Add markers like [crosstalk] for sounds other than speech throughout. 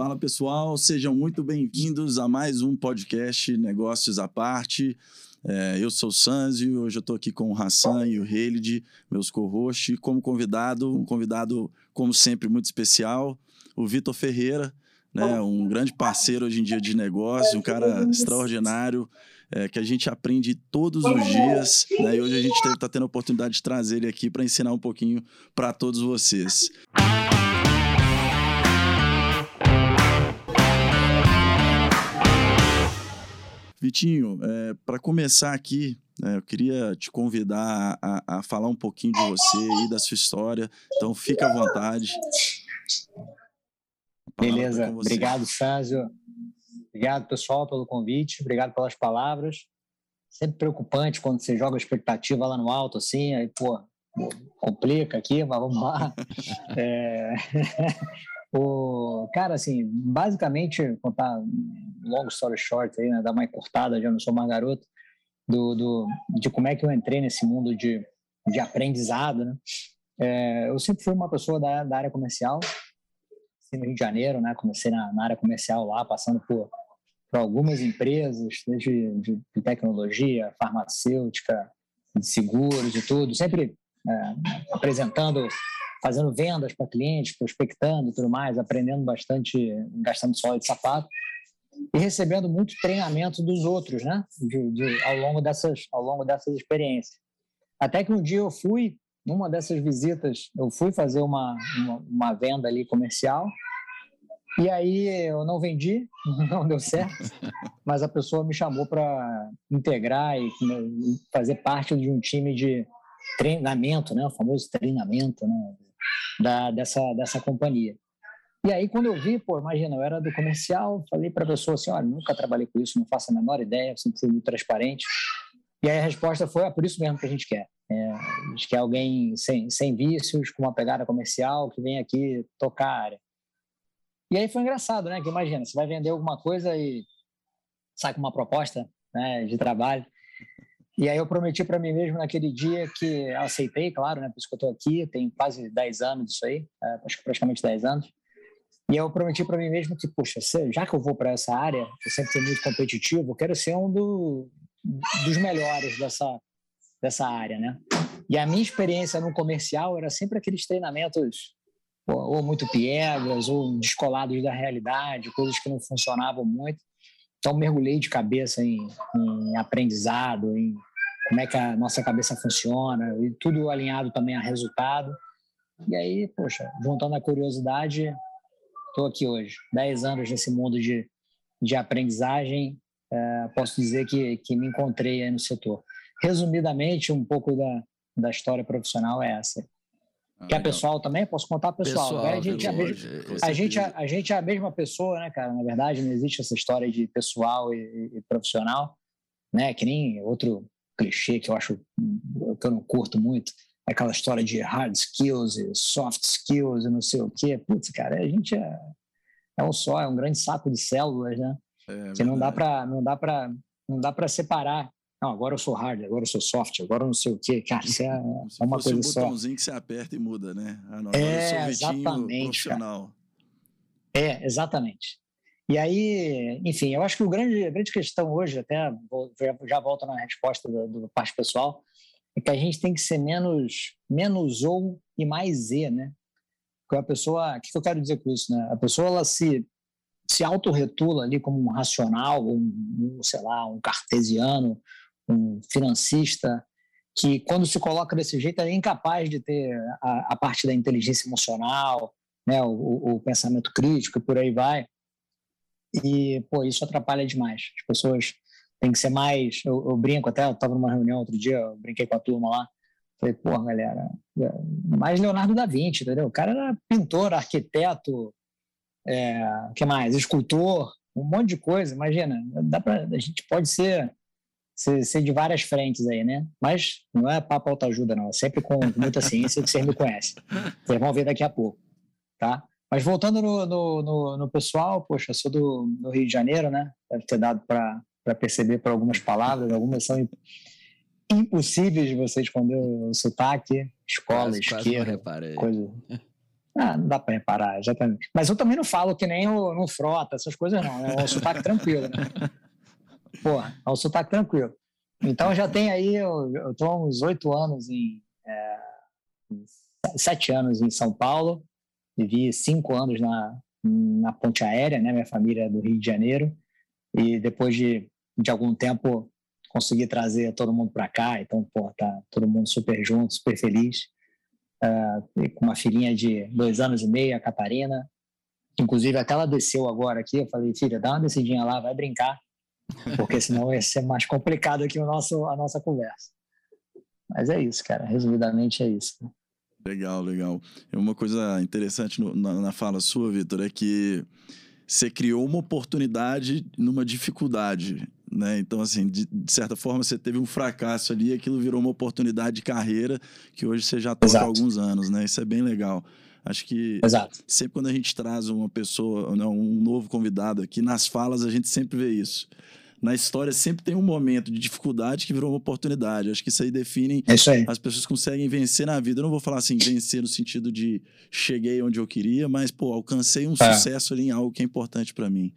Fala pessoal, sejam muito bem-vindos a mais um podcast Negócios à Parte. É, eu sou o Sanzi, hoje eu estou aqui com o Hassan e o Helid, meus co-hosts, como convidado, um convidado, como sempre, muito especial, o Vitor Ferreira, né, um grande parceiro hoje em dia de negócio, um cara extraordinário, é, que a gente aprende todos os dias, né, e hoje a gente está tendo a oportunidade de trazer ele aqui para ensinar um pouquinho para todos vocês. Vitinho, é, para começar aqui, é, eu queria te convidar a, a, falar um pouquinho de você e da sua história. Então, fica à vontade. Beleza, obrigado, Sázio. Obrigado, pessoal, pelo convite. Obrigado pelas palavras. Sempre preocupante quando você joga a expectativa lá no alto, assim, aí, pô, complica aqui, mas vamos lá. [laughs] é... [laughs] O, cara, assim, basicamente, contar long story short aí, né, dar uma encurtada, já não sou mais garoto, do, do, de como é que eu entrei nesse mundo de, de aprendizado, né? É, eu sempre fui uma pessoa da, da área comercial, no Rio de Janeiro, né? Comecei na, na área comercial lá, passando por, por algumas empresas, desde de, de tecnologia, farmacêutica, de seguros e tudo, sempre é, apresentando fazendo vendas para clientes, prospectando e tudo mais, aprendendo bastante, gastando solo de sapato e recebendo muito treinamento dos outros, né? De, de, ao longo dessas, ao longo dessas experiências. Até que um dia eu fui, numa dessas visitas, eu fui fazer uma, uma, uma venda ali comercial e aí eu não vendi, [laughs] não deu certo, mas a pessoa me chamou para integrar e fazer parte de um time de treinamento, né? O famoso treinamento, né? da, dessa, dessa companhia. E aí, quando eu vi, pô, imagina, eu era do comercial, falei para a pessoa assim: olha, nunca trabalhei com isso, não faço a menor ideia, sempre fui muito transparente. E aí a resposta foi: é por isso mesmo que a gente quer. É, a gente quer alguém sem, sem vícios, com uma pegada comercial, que vem aqui tocar a área. E aí foi engraçado, né? Que imagina, você vai vender alguma coisa e sai com uma proposta né, de trabalho. E aí eu prometi para mim mesmo naquele dia que aceitei, claro, né? Por isso que eu estou aqui, tem quase 10 anos isso aí, é, acho que praticamente 10 anos. E eu prometi para mim mesmo que, puxa, já que eu vou para essa área, eu sempre fui muito competitivo, eu quero ser um do, dos melhores dessa, dessa área, né? E a minha experiência no comercial era sempre aqueles treinamentos ou muito piegas, ou descolados da realidade, coisas que não funcionavam muito. Então, mergulhei de cabeça em, em aprendizado, em como é que a nossa cabeça funciona, e tudo alinhado também a resultado. E aí, poxa, juntando a curiosidade, estou aqui hoje. Dez anos nesse mundo de, de aprendizagem, é, posso dizer que, que me encontrei aí no setor. Resumidamente, um pouco da, da história profissional é essa. Ah, Quer pessoal também? Posso contar pessoal. pessoal a, gente é a, mesma, a, gente, a, a, gente é a mesma pessoa, né, cara? Na verdade, não existe essa história de pessoal e, e profissional, né? Que nem outro clichê que eu acho que eu não curto muito, aquela história de hard skills e soft skills e não sei o quê. Putz, cara, a gente é, é um só, é um grande saco de células, né? É, que não dá para não dá para não dá para separar. Não, agora eu sou hard, agora eu sou soft, agora eu não sei o quê. Cara, isso é, é [laughs] uma coisa só. um botãozinho que você aperta e muda, né? Ah, não, é, exatamente. Profissional. É, exatamente. E aí, enfim, eu acho que o grande, a grande questão hoje, até vou, já, já volto na resposta do, do parte pessoal, é que a gente tem que ser menos, menos ou e mais Z, né? Porque a pessoa, o que eu quero dizer com isso, né? A pessoa, ela se, se autorretula ali como um racional, um, um, sei lá, um cartesiano, um financista, que quando se coloca desse jeito é incapaz de ter a, a parte da inteligência emocional, né? O, o, pensamento crítico e por aí vai. E, pô, isso atrapalha demais. As pessoas têm que ser mais. Eu, eu brinco até, eu estava numa reunião outro dia, eu brinquei com a turma lá. Falei, pô, galera, é, mais Leonardo da Vinci, entendeu? O cara era pintor, arquiteto, é, que mais? Escultor, um monte de coisa. Imagina, dá pra, a gente pode ser, ser, ser de várias frentes aí, né? Mas não é papo alta ajuda, não. É sempre com muita ciência que vocês me conhecem. Vocês vão ver daqui a pouco, tá? Mas voltando no, no, no, no pessoal, poxa, sou do, do, Rio de Janeiro, né? Deve ter dado para perceber por algumas palavras, algumas são impossíveis de você esconder o sotaque, escola, quase, esquerda, quase coisa. Ah, não dá para reparar, exatamente. Mas eu também não falo que nem o no frota, essas coisas não. É um sotaque tranquilo, né? Porra, é um sotaque tranquilo. Então já tem aí, eu estou há uns oito anos em. É, sete anos em São Paulo, vivi cinco anos na, na Ponte Aérea, né? Minha família é do Rio de Janeiro. E depois de, de algum tempo consegui trazer todo mundo para cá. Então, pô, tá todo mundo super junto, super feliz. Uh, com uma filhinha de dois anos e meio, a Catarina. Inclusive, até ela desceu agora aqui. Eu falei, filha, dá uma descidinha lá, vai brincar, porque senão vai ser mais complicado aqui o nosso, a nossa conversa. Mas é isso, cara. Resumidamente é isso. Legal, legal. Uma coisa interessante no, na, na fala sua, Vitor, é que você criou uma oportunidade numa dificuldade, né? Então, assim, de, de, certa forma, você teve um fracasso ali, aquilo virou uma oportunidade de carreira que hoje você já toca há alguns anos, né? Isso é bem legal. Acho que Exato. sempre quando a gente traz uma pessoa, não, um novo convidado aqui, nas falas a gente sempre vê isso na história sempre tem um momento de dificuldade que virou uma oportunidade. Acho que isso aí define é isso aí. as pessoas conseguem vencer na vida. Eu não vou falar assim, vencer no sentido de cheguei onde eu queria, mas, pô, alcancei um é. sucesso ali em algo que é importante para mim,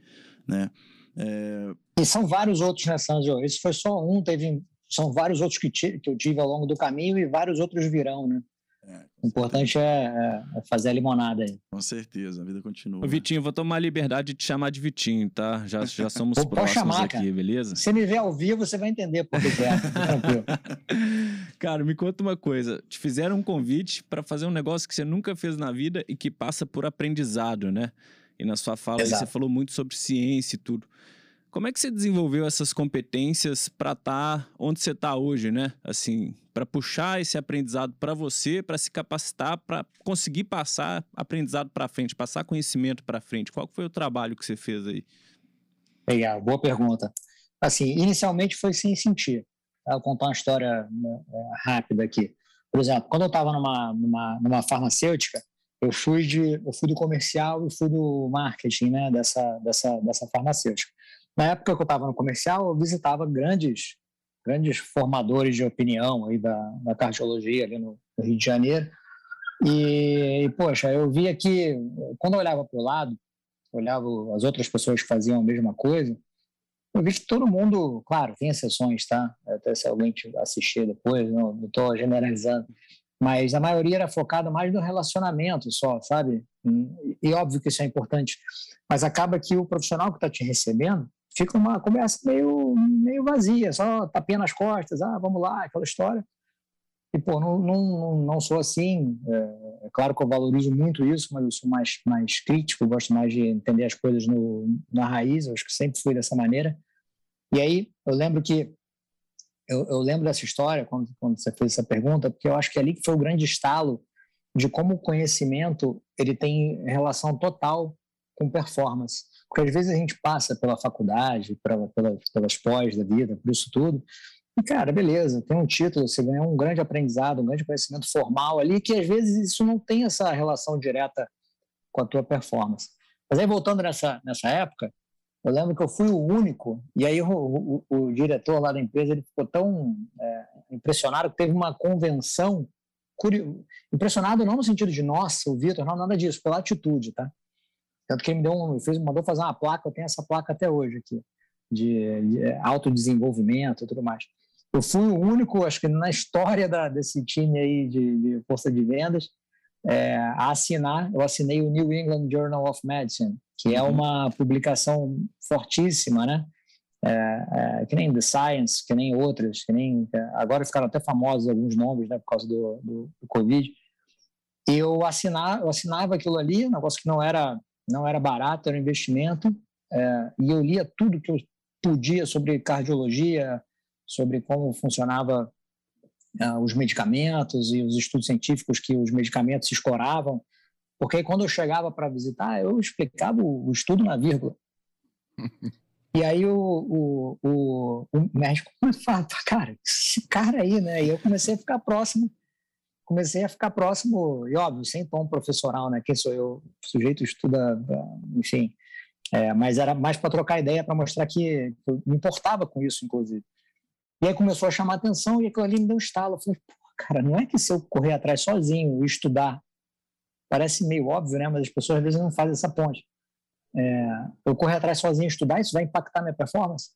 né? É... E são vários outros, né, Sanjo? Esse foi só um, teve, são vários outros que, que eu tive ao longo do caminho e vários outros virão, né? É, o importante é, é, é, fazer a limonada aí. Com certeza, a vida continua. Ô, Vitinho, vou tomar a liberdade de te chamar de Vitinho, tá? Já, já somos [laughs] Pô, próximos chamar, aqui, cara. beleza? Se me ver ao vivo, você vai entender por que é. Tranquilo. [laughs] cara, me conta uma coisa. Te fizeram um convite para fazer um negócio que você nunca fez na vida e que passa por aprendizado, né? E na sua fala você falou muito sobre ciência e tudo. Como é que você desenvolveu essas competências para estar tá onde você está hoje, né? Assim, para puxar esse aprendizado para você, para se capacitar, para conseguir passar aprendizado para frente, passar conhecimento para frente. Qual foi o trabalho que você fez aí? Legal, boa pergunta. Assim, inicialmente foi sem sentir. Vou contar uma história né, é, rápida aqui. Por exemplo, quando eu estava numa, numa, numa farmacêutica, eu fui de eu fui do comercial e fui do marketing, né, dessa dessa dessa farmacêutica. Na época que eu estava no comercial, eu visitava grandes grandes formadores de opinião aí da, da cardiologia ali no, no Rio de Janeiro. E, e, poxa, eu via que, quando eu olhava para o lado, olhava as outras pessoas que faziam a mesma coisa, eu vi que todo mundo, claro, tem exceções, tá? Até se alguém assistir depois, não estou generalizando, mas a maioria era focada mais no relacionamento só, sabe? E, óbvio que isso é importante, mas acaba que o profissional que está te recebendo, fica uma conversa meio, meio vazia, só tapinha nas costas, ah, vamos lá, aquela história. E, pô, não, não, não sou assim. É, é, claro que eu valorizo muito isso, mas eu sou mais, mais crítico, gosto mais de entender as coisas no, na raiz, eu acho que sempre fui dessa maneira. E aí, eu lembro que. Eu, eu lembro dessa história, quando, quando você fez essa pergunta, porque eu acho que é ali que foi o grande estalo de como o conhecimento ele tem relação total com performance. Porque às vezes a gente passa pela faculdade, pela, pela, pelas pós da vida, por isso tudo, e cara, beleza, tem um título, você ganha um grande aprendizado, um grande conhecimento formal ali, que às vezes isso não tem essa relação direta com a tua performance. Mas aí voltando nessa, nessa época, eu lembro que eu fui o único, e aí o, o, o diretor lá da empresa ele ficou tão é, impressionado que teve uma convenção, impressionado não no sentido de nossa, o Vitor, não, nada disso, pela atitude, tá? Tanto que ele me deu um, fez, mandou fazer uma placa, eu tenho essa placa até hoje aqui, de, de autodesenvolvimento e tudo mais. Eu fui o único, acho que na história da, desse time aí de, de força de vendas, é, a assinar, eu assinei o New England Journal of Medicine, que é uhum. uma publicação fortíssima, né? É, é, que nem The Science, que nem outras, que nem agora ficaram até famosos alguns nomes, né, por causa do, do, do Covid. Eu, assinar, eu assinava aquilo ali, um negócio que não era não era barato, era um investimento, é, e eu lia tudo que eu podia sobre cardiologia, sobre como funcionava é, os medicamentos e os estudos científicos que os medicamentos escoravam, porque quando eu chegava para visitar, eu explicava o, o, estudo na vírgula. [laughs] e aí o, o, o, o médico falava, cara, esse cara aí, né? E eu comecei a ficar próximo comecei a ficar próximo, e óbvio, sem tom professoral, né? Quem sou eu? O sujeito estuda, enfim. É, mas era mais para trocar ideia, para mostrar que eu me importava com isso, inclusive. E aí começou a chamar atenção e aquilo ali me deu um estalo. Eu falei, pô, cara, não é que se eu correr atrás sozinho e estudar parece meio óbvio, né? Mas as pessoas às vezes não fazem essa ponte. É, eu correr atrás sozinho estudar, isso vai impactar minha performance?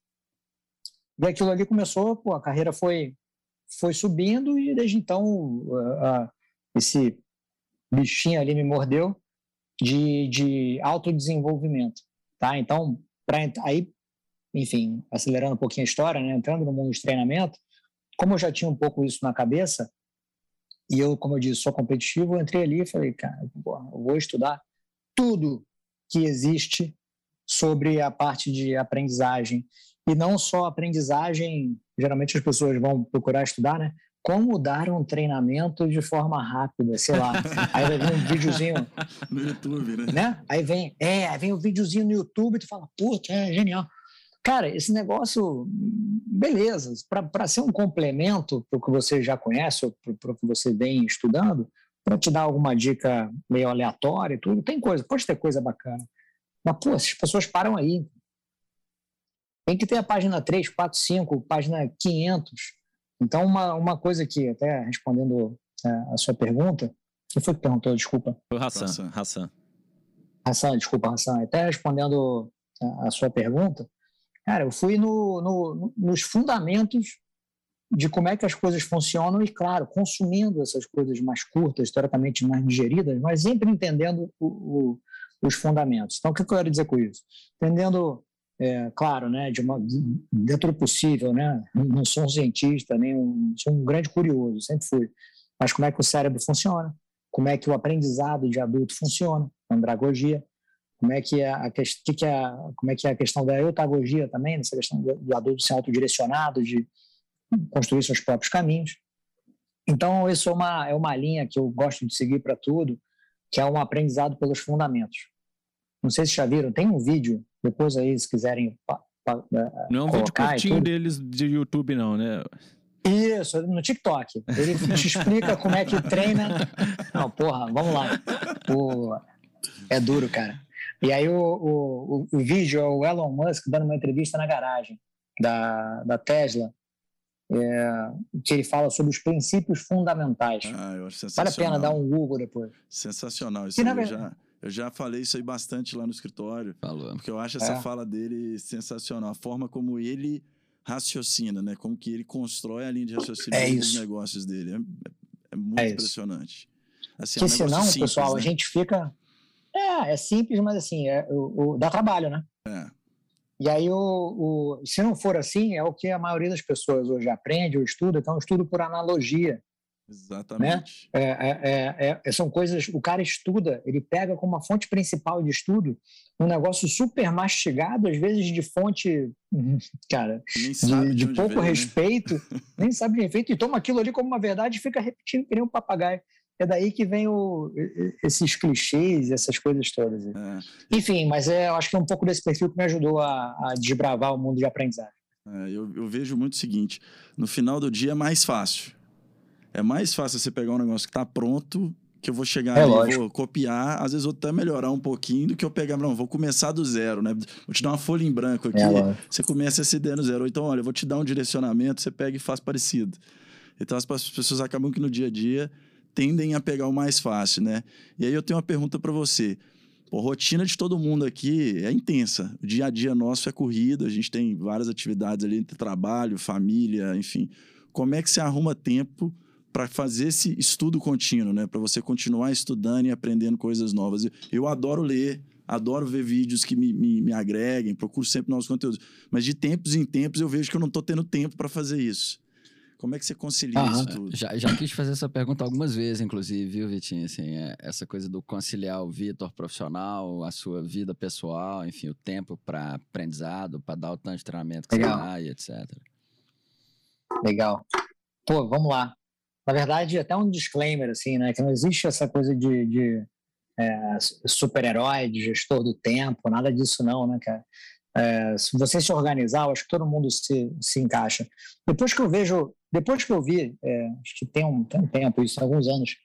E aquilo ali começou, pô, a carreira foi foi subindo e desde então uh, esse bichinho ali me mordeu de, de autodesenvolvimento, tá? Então, para aí, enfim, acelerando um pouquinho a história, né? entrando no mundo de treinamento, como eu já tinha um pouco isso na cabeça, e eu, como eu disse, sou competitivo, eu entrei ali e falei, cara, eu vou estudar tudo que existe sobre a parte de aprendizagem. E não só aprendizagem, geralmente as pessoas vão procurar estudar, né? Como dar um treinamento de forma rápida, sei lá. Aí vai vir um videozinho. [laughs] No YouTube, né? né? Aí vem, é, aí vem um videozinho no YouTube e tu fala, puta, é genial. Cara, esse negócio, beleza, para ser um complemento para o que você já conhece ou para o que você vem estudando, para te dar alguma dica meio aleatória e tudo, tem coisa, pode ter coisa bacana. Mas, pô, as pessoas param aí. Tem que ter a página 3, 4, 5, página 500. Então, uma, uma coisa que, até respondendo é, a sua pergunta, quem foi que perguntou? Desculpa. Foi o Hassan. Hassan. Hassan, desculpa, Hassan. Até respondendo a, a sua pergunta, cara, eu fui no, no, nos fundamentos de como é que as coisas funcionam e, claro, consumindo essas coisas mais curtas, teoricamente mais digeridas, mas sempre entendendo o, o, os fundamentos. Então, o que eu quero dizer com isso? Entendendo é, claro, né, de uma, dentro do possível, né, não sou um cientista, nem um, sou um grande curioso, sempre fui, mas como é que o cérebro funciona, como é que o aprendizado de adulto funciona, andragogia, como é que é a, que que é, como é que é a questão da eutagogia também, nessa questão do, do adulto ser autodirecionado, de construir seus próprios caminhos. Então, isso é uma, é uma linha que eu gosto de seguir para tudo, que é um aprendizado pelos fundamentos. Não sei se já viram, tem um vídeo depois aí, se quiserem. Pa, pa, é, não é um vídeo curtinho deles de YouTube, não, né? Isso, no TikTok. Ele te explica como é que treina. Não, porra, vamos lá. O... É duro, cara. E aí o, o, o, vídeo é o Elon Musk dando uma entrevista na garagem da, da Tesla, é, que ele fala sobre os princípios fundamentais. Ah, eu acho sensacional. Vale a pena dar um Google depois. Sensacional. Isso aí, já, eu já falei isso aí bastante lá no escritório. Falou. Porque eu acho essa é. fala dele sensacional. A forma como ele raciocina, né? Como que ele constrói a linha de raciocínio é dos negócios dele. É, é muito é impressionante. Assim, Porque é um senão, simples, pessoal, né? a gente fica... É, é simples, mas assim, é, o, o, dá trabalho, né? É. E aí, o, o, se não for assim, é o que a maioria das pessoas hoje aprende ou estuda, então estudo por analogia. Exatamente. Né? É, é, é, é, são coisas. O cara estuda, ele pega como uma fonte principal de estudo um negócio super mastigado, às vezes de fonte, [laughs] cara, de, de, pouco veio, né? respeito, né? [laughs] nem sabe de feito, e toma aquilo ali como uma verdade e fica repetindo que nem um papagaio. É daí que vem o, esses clichês, essas coisas todas. É. Enfim, mas é, eu acho que é um pouco desse perfil que me ajudou a, a desbravar o mundo de aprendizagem. É, eu, eu vejo muito o seguinte: no final do dia é mais fácil é mais fácil você pegar um negócio que está pronto, que eu vou chegar é ali, vou copiar, às vezes vou até melhorar um pouquinho do que eu pegar, não, vou começar do zero, né? Vou te dar uma folha em branco aqui, é você começa essa ideia no zero. então, olha, eu vou te dar um direcionamento, você pega e faz parecido. Então, as pessoas acabam que no dia a dia tendem a pegar o mais fácil, né? E aí eu tenho uma pergunta para você. Pô, a rotina de todo mundo aqui é intensa. O dia a dia nosso é corrida, a gente tem várias atividades ali entre trabalho, família, enfim. Como é que você arruma tempo para fazer esse estudo contínuo, né? Para você continuar estudando e aprendendo coisas novas. Eu adoro ler, adoro ver vídeos que me, me, me agreguem, procuro sempre novos conteúdos. Mas de tempos em tempos eu vejo que eu não estou tendo tempo para fazer isso. Como é que você concilia isso tudo? Já, já quis fazer essa pergunta algumas vezes, inclusive, viu, Vitinho? Assim, é, essa coisa do conciliar o Vitor profissional, a sua vida pessoal, enfim, o tempo para aprendizado, para dar o tanto de treinamento que Legal. você dá e etc. Legal. Pô, vamos lá na verdade, até um disclaimer, assim, né? Que não existe essa coisa de, de é, super-herói, de gestor do tempo, nada disso não, né, cara? É, se você se organizar, eu acho que todo mundo se, se encaixa. Depois que eu vejo, depois que eu vi, é, acho que tem um, tem um tempo, isso, alguns anos,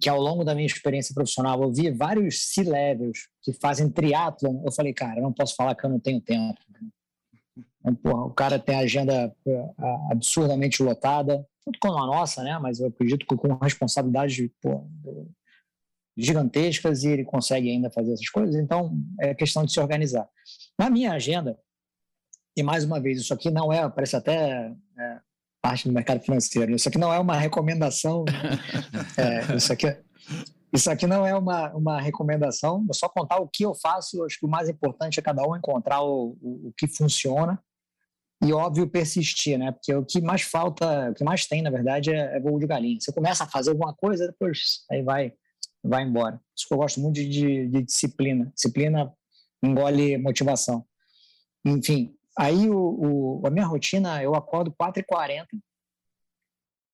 que ao longo da minha experiência profissional eu vi vários C-levels que fazem triatlon, eu falei, cara, eu não posso falar que eu não tenho tempo. Então, porra, o cara tem a agenda é, absurdamente lotada, tanto como a nossa, né? Mas eu acredito que com responsabilidade pô, gigantescas e ele consegue ainda fazer essas coisas. Então, é questão de se organizar. Na minha agenda, e mais uma vez, isso aqui não é, parece até é, parte do mercado financeiro, isso aqui não é uma recomendação, [laughs] é, isso aqui isso aqui não é uma, uma recomendação, é só contar o que eu faço. Acho que o mais importante é cada um encontrar o, o, o que funciona e, óbvio, persistir, né? Porque o que mais falta, o que mais tem, na verdade, é, é voo de galinha. Você começa a fazer alguma coisa, depois aí vai, vai embora. Isso que eu gosto muito de, de, de disciplina. Disciplina engole motivação. Enfim, aí o, o, a minha rotina, eu acordo 4h40,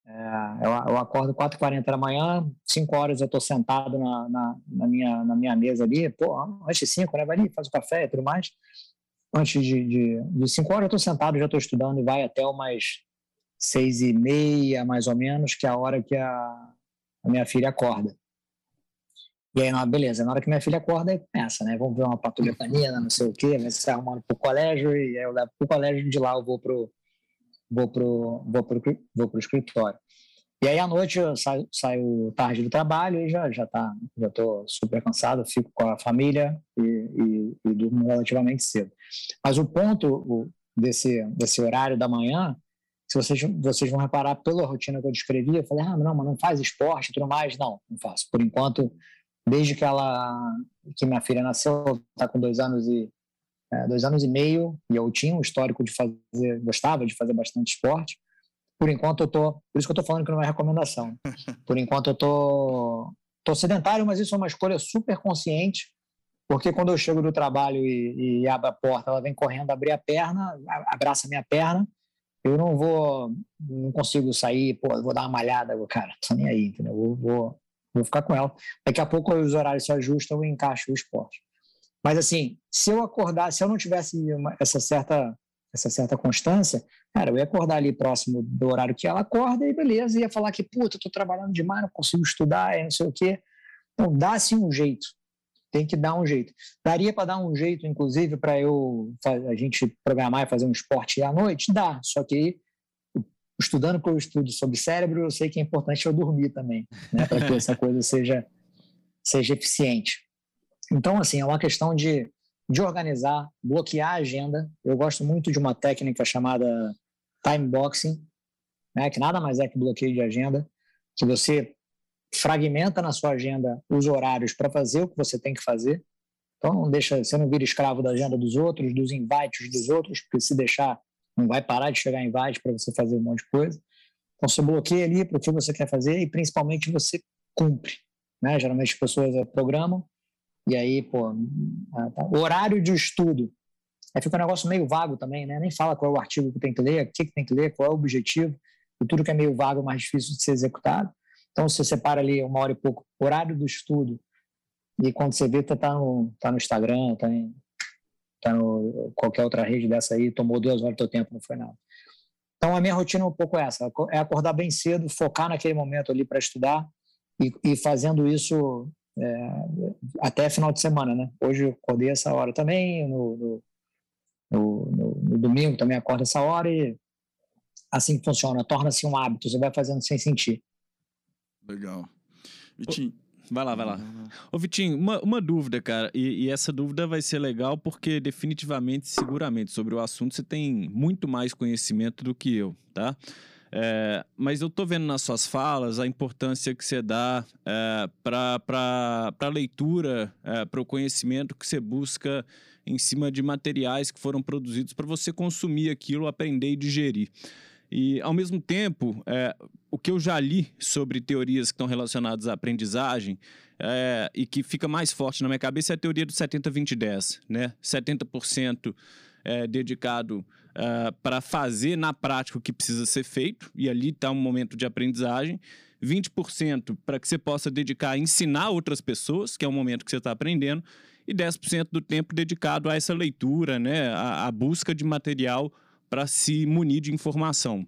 é, eu, eu, acordo 4h40 da manhã, 5 horas eu estou sentado na, na, na, minha, na minha mesa ali, pô, antes de 5, né, vai ali, faz o café e tudo mais. Antes de, de, de 5 horas eu estou sentado, já estou estudando e vai até umas 6 e meia, mais ou menos, que é a hora que a, a minha filha acorda. E aí, beleza, na hora que minha filha acorda, aí começa, né? Vamos ver uma patrulha canina, não sei o quê, vai se arrumando pro colégio, e aí eu levo pro colégio, de lá eu vou pro, vou pro, vou pro, vou pro escritório. E aí à noite eu saio, saio tarde do trabalho e já já tá, já tô super cansado, fico com a família e, e, relativamente cedo. Mas o ponto desse desse horário da manhã, se vocês vocês vão reparar pela rotina que eu descrevi, eu falei ah não, mas não faz esporte, e tudo mais, não, não faço. Por enquanto, desde que ela que minha filha nasceu, está com dois anos e é, dois anos e meio, e eu tinha um histórico de fazer, gostava de fazer bastante esporte. Por enquanto eu tô, por isso que eu tô falando que não é recomendação. [laughs] Por enquanto eu tô, tô sedentário, mas isso é uma escolha super consciente, porque quando eu chego do trabalho e, e abro a porta, ela vem correndo abrir a perna, abraça minha perna, eu não vou, não consigo sair, pô, vou dar uma malhada, cara, tô nem aí, entendeu? Vou, vou, vou ficar com ela. Daqui a pouco os horários se ajustam e encaixo o esporte. Mas assim, se eu acordar, se eu não tivesse uma, essa certa essa certa constância, cara, eu ia acordar ali próximo do horário que ela acorda e beleza, ia falar que, puta, eu tô trabalhando demais, não consigo estudar, não sei o quê. Então, dá-se um jeito. Tem que dar um jeito. Daria para dar um jeito, inclusive, para eu a gente programar e fazer um esporte à noite? Dá. Só que estudando que eu estudo sobre cérebro, eu sei que é importante eu dormir também, né, para que essa coisa seja seja eficiente. Então, assim, é uma questão de, de organizar, bloquear a agenda. Eu gosto muito de uma técnica chamada time boxing, né, que nada mais é que bloqueio de agenda, que você fragmenta na sua agenda os horários para fazer o que você tem que fazer. Então, não deixa, você não vira escravo da agenda dos outros, dos invites dos outros, porque se deixar, não vai parar de chegar invite para você fazer um monte de coisa. Então, você bloqueia ali para o que você quer fazer e, principalmente, você cumpre. Né? Geralmente, as pessoas programam e aí, pô, ah, tá. horário de estudo. Aí fica um negócio meio vago também, né? Nem fala qual é o artigo que tem que ler, o que, que tem que ler, qual é o objetivo. E tudo que é meio vago é mais difícil de ser executado. Então, você separa ali uma hora e pouco, horário do estudo. E quando você vê, tá, tá, no, tá no Instagram, tá em tá no qualquer outra rede dessa aí, tomou duas horas do teu tempo, não foi nada. Então, a minha rotina é um pouco essa, é acordar bem cedo, focar naquele momento ali para estudar e, e, fazendo isso é, até final de semana, né? Hoje eu acordei essa hora também, no, no, no, no domingo também acordo essa hora e assim funciona, torna-se um hábito, você vai fazendo sem sentir. Legal. Vitinho. Vai lá, vai lá. Ô, Vitinho, uma, uma dúvida, cara, e, e, essa dúvida vai ser legal porque definitivamente, seguramente, sobre o assunto você tem muito mais conhecimento do que eu, tá? É, mas eu estou vendo nas suas falas a importância que você dá é, para a leitura, é, para o conhecimento que você busca em cima de materiais que foram produzidos para você consumir aquilo, aprender e digerir. E, ao mesmo tempo, é, o que eu já li sobre teorias que estão relacionadas à aprendizagem é, e que fica mais forte na minha cabeça é a teoria do 70-20-10, né? 70% é, dedicado uh, para fazer na prática o que precisa ser feito, e ali está um momento de aprendizagem. 20% para que você possa dedicar a ensinar outras pessoas, que é o momento que você está aprendendo, e 10% do tempo dedicado a essa leitura, né, a, a busca de material para se munir de informação.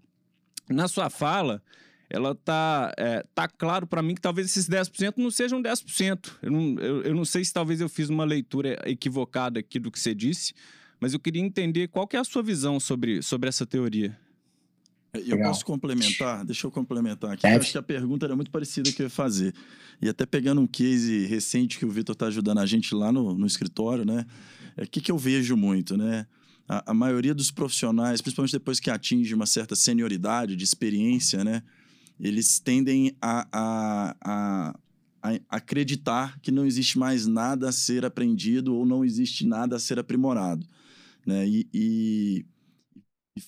Na sua fala, ela tá, é, tá claro para mim que talvez esses 10% não sejam 10%. Eu não, eu, eu não sei se talvez eu fiz uma leitura equivocada aqui do que você disse, mas eu queria entender qual que é a sua visão sobre, sobre essa teoria. Eu Legal. posso complementar? Deixa eu complementar aqui. Eu acho que a pergunta era muito parecida que eu ia fazer. E até pegando um case recente que o Vitor está ajudando a gente lá no, no escritório, né? O é, que, que eu vejo muito, né? A, a, maioria dos profissionais, principalmente depois que atinge uma certa senioridade de experiência, né? Eles tendem a, a, a, acreditar que não existe mais nada a ser aprendido ou não existe nada a ser aprimorado, né? e, e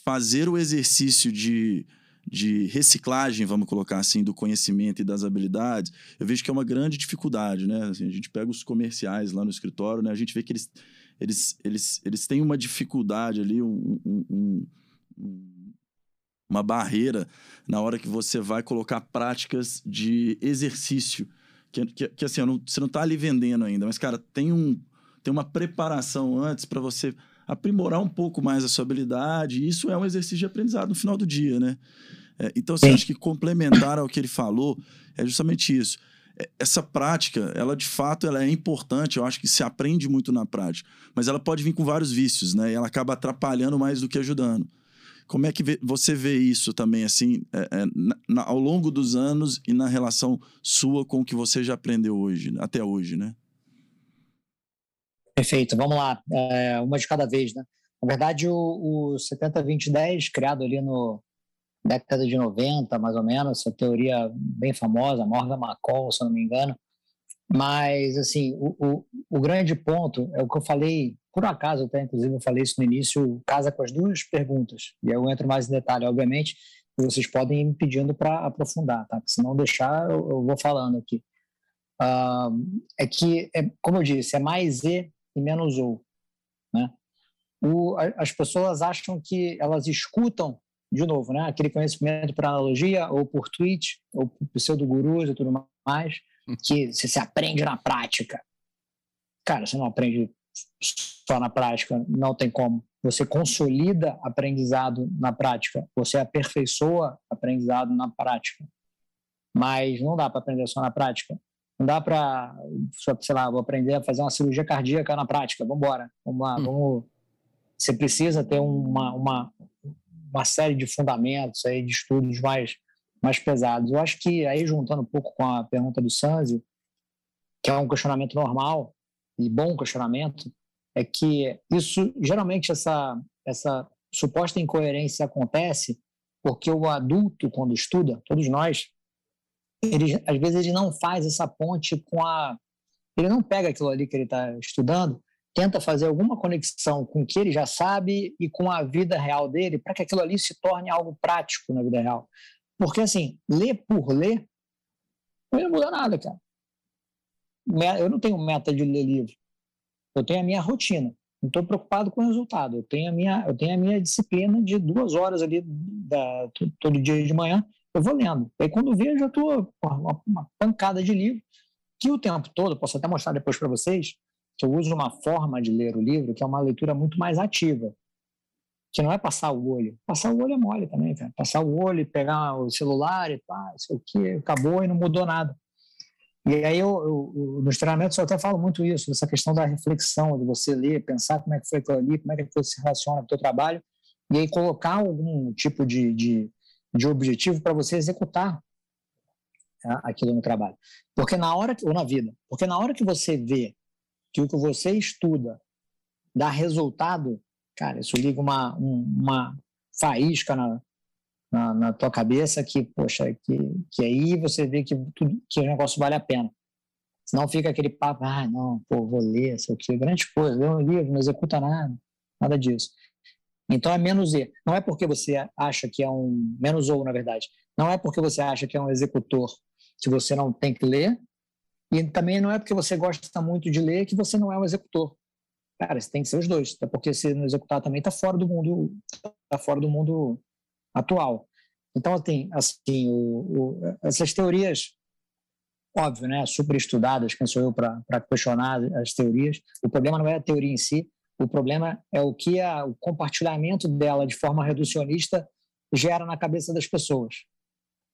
fazer o exercício de, de reciclagem, vamos colocar assim, do conhecimento e das habilidades, eu vejo que é uma grande dificuldade, né? Assim, a gente pega os comerciais lá no escritório, né? A gente vê que eles, eles, eles, eles têm uma dificuldade ali, um, um, um, uma barreira na hora que você vai colocar práticas de exercício. Que, que, que assim, não, você não está ali vendendo ainda, mas, cara, tem, um, tem uma preparação antes para você aprimorar um pouco mais a sua habilidade. Isso é um exercício de aprendizado no final do dia, né? É, então, assim, acho que complementar ao que ele falou é justamente isso. Essa prática, ela de fato ela é importante, eu acho que se aprende muito na prática, mas ela pode vir com vários vícios, né? E ela acaba atrapalhando mais do que ajudando. Como é que você vê isso também, assim, é, é, na, ao longo dos anos e na relação sua com o que você já aprendeu hoje, até hoje, né? Perfeito, vamos lá, é, uma de cada vez, né? Na verdade, o, o 70-20-10, criado ali no década de 90, mais ou menos, essa teoria bem famosa, Morgan McCall, se eu não me engano, mas, assim, o, o, o, grande ponto é o que eu falei, por acaso até, inclusive, eu falei isso no início, casa com as duas perguntas, e eu entro mais em detalhe, obviamente, e vocês podem ir me pedindo para aprofundar, tá? Se não deixar, eu, eu vou falando aqui. Uh, é que, é, como eu disse, é mais E e menos ou. Né? O, as pessoas acham que elas escutam, de novo, né, aquele conhecimento por analogia, ou por tweet, ou por pseudo-gurus e tudo mais, que você se aprende na prática. Cara, você não aprende só na prática, não tem como. Você consolida aprendizado na prática, você aperfeiçoa aprendizado na prática. Mas não dá para aprender só na prática. Não dá para, sei lá, vou aprender a fazer uma cirurgia cardíaca na prática. Vamos embora. Vamos lá. Hum. Vamos... Você precisa ter uma, uma, uma série de fundamentos aí, de estudos mais, mais pesados. Eu acho que aí, juntando um pouco com a pergunta do Sanzio, que é um questionamento normal e bom questionamento, é que isso, geralmente, essa, essa suposta incoerência acontece porque o adulto, quando estuda, todos nós, ele, às vezes ele não faz essa ponte com a. Ele não pega aquilo ali que ele está estudando, tenta fazer alguma conexão com o que ele já sabe e com a vida real dele, para que aquilo ali se torne algo prático na vida real. Porque, assim, ler por ler, não muda nada, cara. Eu não tenho meta de ler livro. Eu tenho a minha rotina. Não estou preocupado com o resultado. Eu tenho a minha, eu tenho a minha disciplina de duas horas ali da, todo dia de manhã eu vou lendo. Aí quando vejo, já estou uma, uma pancada de livro, que o tempo todo, posso até mostrar depois para vocês, que eu uso uma forma de ler o livro que é uma leitura muito mais ativa, que não é passar o olho. Passar o olho é mole também, cara. Passar o olho, pegar o celular e pá, o que, acabou e não mudou nada. E aí, eu, eu, nos treinamentos, eu até falo muito isso, essa questão da reflexão, de você ler, pensar como é que foi aquilo ali, como é que aquilo se relaciona com o teu trabalho, e aí colocar algum tipo de, de de objetivo para você executar tá, aquilo no trabalho. Porque na hora ou na vida, porque na hora que você vê que o que você estuda dá resultado, cara, isso liga uma, uma faísca na, na, na, tua cabeça que, poxa, que, que aí você vê que, que o negócio vale a pena. Senão fica aquele papo, ah, não, pô, vou ler, sei o que, grande coisa, ler um livro, não executa nada, nada disso. Então é menos E. Não é porque você acha que é um. Menos ou, na verdade. Não é porque você acha que é um executor que você não tem que ler. E também não é porque você gosta muito de ler que você não é um executor. Cara, você tem que ser os dois. Até porque se não executar também está fora do mundo. Está fora do mundo atual. Então, assim, assim o, o, essas teorias, óbvio, né, super estudadas, quem sou eu para questionar as teorias? O problema não é a teoria em si, o problema é o que a, o compartilhamento dela de forma reducionista gera na cabeça das pessoas.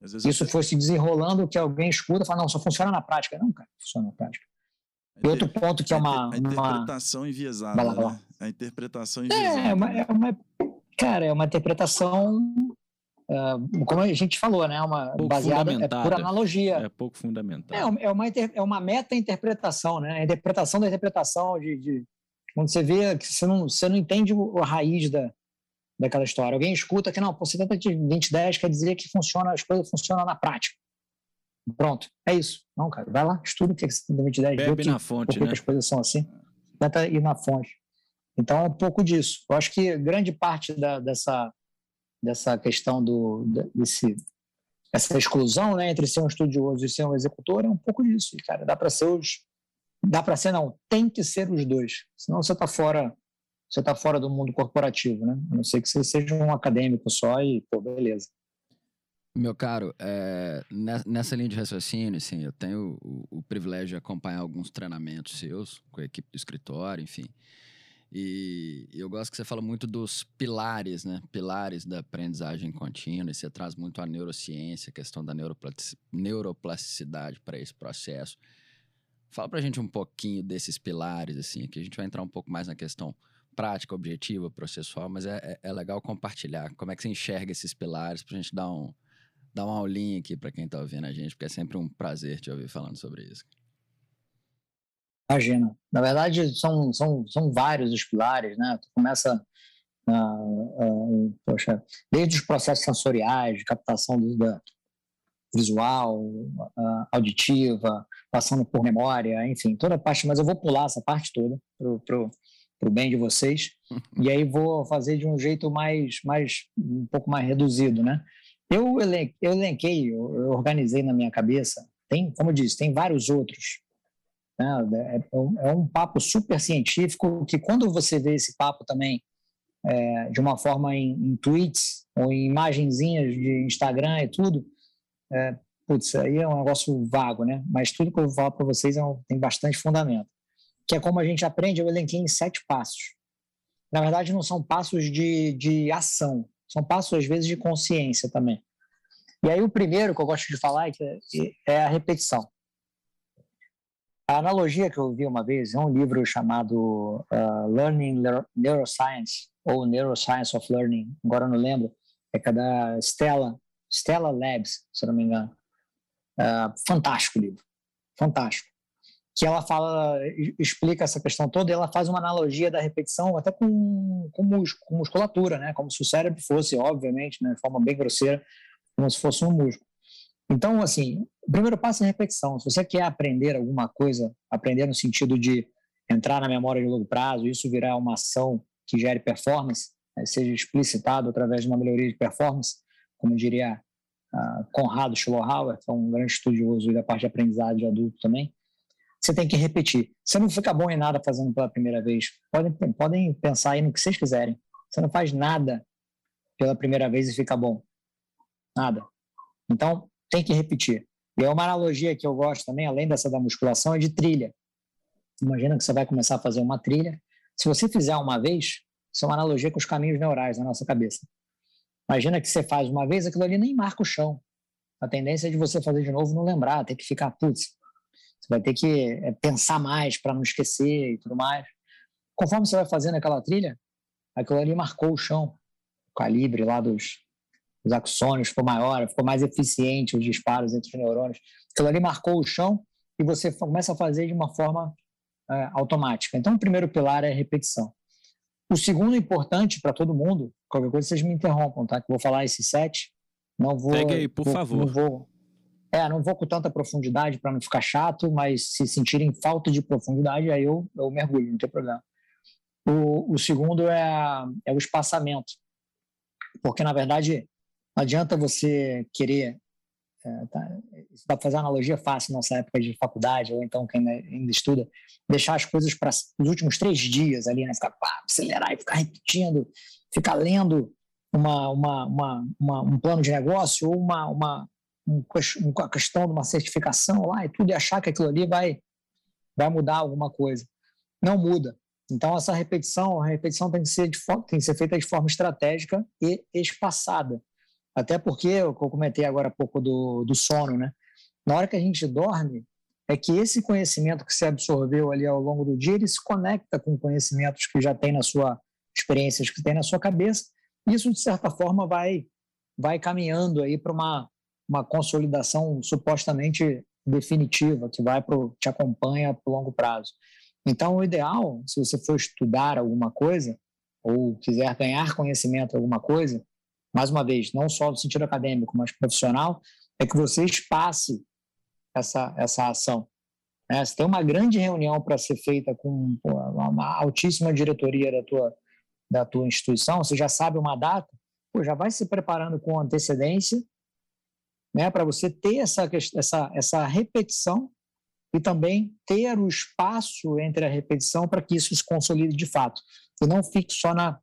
Isso foi se desenrolando que alguém escuta e fala, não, só funciona na prática. Não, cara, funciona na prática. E outro ponto que é uma... A interpretação uma... enviesada, lá, lá. Né? A interpretação enviesada. É, é uma, é uma, cara, é uma interpretação uh, como a gente falou, né? Uma pouco baseada é por analogia. É pouco fundamental. É, é uma, é uma meta-interpretação, né? A interpretação da interpretação de, de, quando você vê que você não, você não entende a raiz da, daquela história. Alguém escuta que não, pô, 70 de 20 10 quer dizer que funciona, as coisas funcionam na prática. Pronto, é isso. Não, cara, vai lá, estuda o que é 70 20 10 Bebe na fonte, né? as coisas são assim. Tenta ir na fonte. Então, é um pouco disso. Eu acho que grande parte da, dessa, dessa questão do, desse, essa exclusão né, entre ser um estudioso e ser um executor é um pouco disso. Cara, dá para ser os. Dá para ser, não, tem que ser os dois. Senão você está fora. Você está fora do mundo corporativo, né? A não ser que você seja um acadêmico só e, pô, beleza. Meu caro, é, nessa linha de raciocínio, assim, eu tenho o, o, privilégio de acompanhar alguns treinamentos seus com a equipe do escritório, enfim. E eu gosto que você fala muito dos pilares, né? Pilares da aprendizagem contínua, e você traz muito a neurociência, a questão da neuroplasticidade para esse processo. Fala para a gente um pouquinho desses pilares, assim, que a gente vai entrar um pouco mais na questão prática, objetiva, processual, mas é, é, é legal compartilhar como é que você enxerga esses pilares para a gente dar, um, dar uma aulinha aqui para quem está ouvindo a gente, porque é sempre um prazer te ouvir falando sobre isso. Imagina. Na verdade, são, são, são vários os pilares, né? Tu começa, uh, uh, poxa, desde os processos sensoriais, de captação do, da visual, uh, auditiva, passando por memória, enfim, toda a parte, mas eu vou pular essa parte toda pro, pro bem de vocês, [laughs] e aí vou fazer de um jeito mais, mais um pouco mais reduzido, né? Eu, elenquei, eu elenquei, eu organizei na minha cabeça, tem, como eu disse, tem vários outros né? É, é, um papo super científico que quando você vê esse papo também é, de uma forma em, em, tweets ou em imagenzinhas de Instagram e tudo, é, putz, aí é um negócio vago, né? Mas tudo que eu vou falar para vocês é um, tem bastante fundamento. Que é como a gente aprende, eu elenquei em sete passos. Na verdade, não são passos de, de ação, são passos, às vezes, de consciência também. E aí, o primeiro que eu gosto de falar é, é a repetição. A analogia que eu vi uma vez é um livro chamado uh, Learning Neuroscience, ou Neuroscience of Learning, agora não lembro, é da Stella, Stella Labs, se não me engano. Uh, fantástico livro, fantástico. Que ela fala, explica essa questão toda e ela faz uma analogia da repetição até com, com, mus, com musculatura, né? Como se o cérebro fosse, obviamente, né, de forma bem grosseira, como se fosse um músculo. Então, assim, o primeiro passo é repetição. Se você quer aprender alguma coisa, aprender no sentido de entrar na memória de longo prazo, isso virar uma ação que gere performance, né, seja explicitado através de uma melhoria de performance, como diria uh, Conrado Schlohauer, que é um grande estudioso da parte de aprendizado de adulto também, você tem que repetir. Você não fica bom em nada fazendo pela primeira vez. Podem, podem pensar aí no que vocês quiserem. Você não faz nada pela primeira vez e fica bom. Nada. Então, tem que repetir. E é uma analogia que eu gosto também, além dessa da musculação, é de trilha. Imagina que você vai começar a fazer uma trilha. Se você fizer uma vez, isso é uma analogia com os caminhos neurais na nossa cabeça. Imagina que você faz uma vez, aquilo ali nem marca o chão. A tendência é de você fazer de novo não lembrar, ter que ficar, putz, você vai ter que é, pensar mais para não esquecer e tudo mais. Conforme você vai fazendo aquela trilha, aquilo ali marcou o chão, o calibre lá dos, os axônios ficou maior, ficou mais eficiente os disparos entre os neurônios. Aquilo ali marcou o chão e você começa a fazer de uma forma é, automática. Então, o primeiro pilar é repetição. O segundo importante para todo mundo, qualquer coisa vocês me interrompam, tá? Que eu vou falar esses sete. Não vou. Pegue aí, por vou, favor. Não vou, é, não vou com tanta profundidade para não ficar chato, mas se sentirem falta de profundidade, aí eu, eu mergulho, não tem problema. O, o segundo é, é o espaçamento. Porque, na verdade, não adianta você querer. É, tá, dá para fazer analogia fácil nossa época de faculdade, ou então quem ainda estuda, deixar as coisas para os últimos três dias ali, né? Ficar, pá, acelerar e ficar repetindo, ficar lendo uma, uma, uma, uma, um plano de negócio ou uma, uma, uma questão de uma certificação lá e tudo, e achar que aquilo ali vai, vai mudar alguma coisa. Não muda. Então, essa repetição, a repetição tem que ser, de, tem que ser feita de forma estratégica e espaçada. Até porque, eu comentei agora há pouco do, do sono, né? Na hora que a gente dorme, é que esse conhecimento que você absorveu ali ao longo do dia, ele se conecta com conhecimentos que já tem na sua experiências que tem na sua cabeça. Isso, de certa forma, vai vai caminhando aí para uma, uma consolidação supostamente definitiva, que vai pro, te acompanha por longo prazo. Então, o ideal, se você for estudar alguma coisa, ou quiser ganhar conhecimento alguma coisa, mais uma vez, não só no sentido acadêmico, mas profissional, é que você espace essa, essa ação. É, se tem uma grande reunião para ser feita com uma altíssima diretoria da tua, da tua instituição, você já sabe uma data, pô, já vai se preparando com antecedência né, para você ter essa, essa, essa repetição e também ter o espaço entre a repetição para que isso se consolide de fato e não fique só na,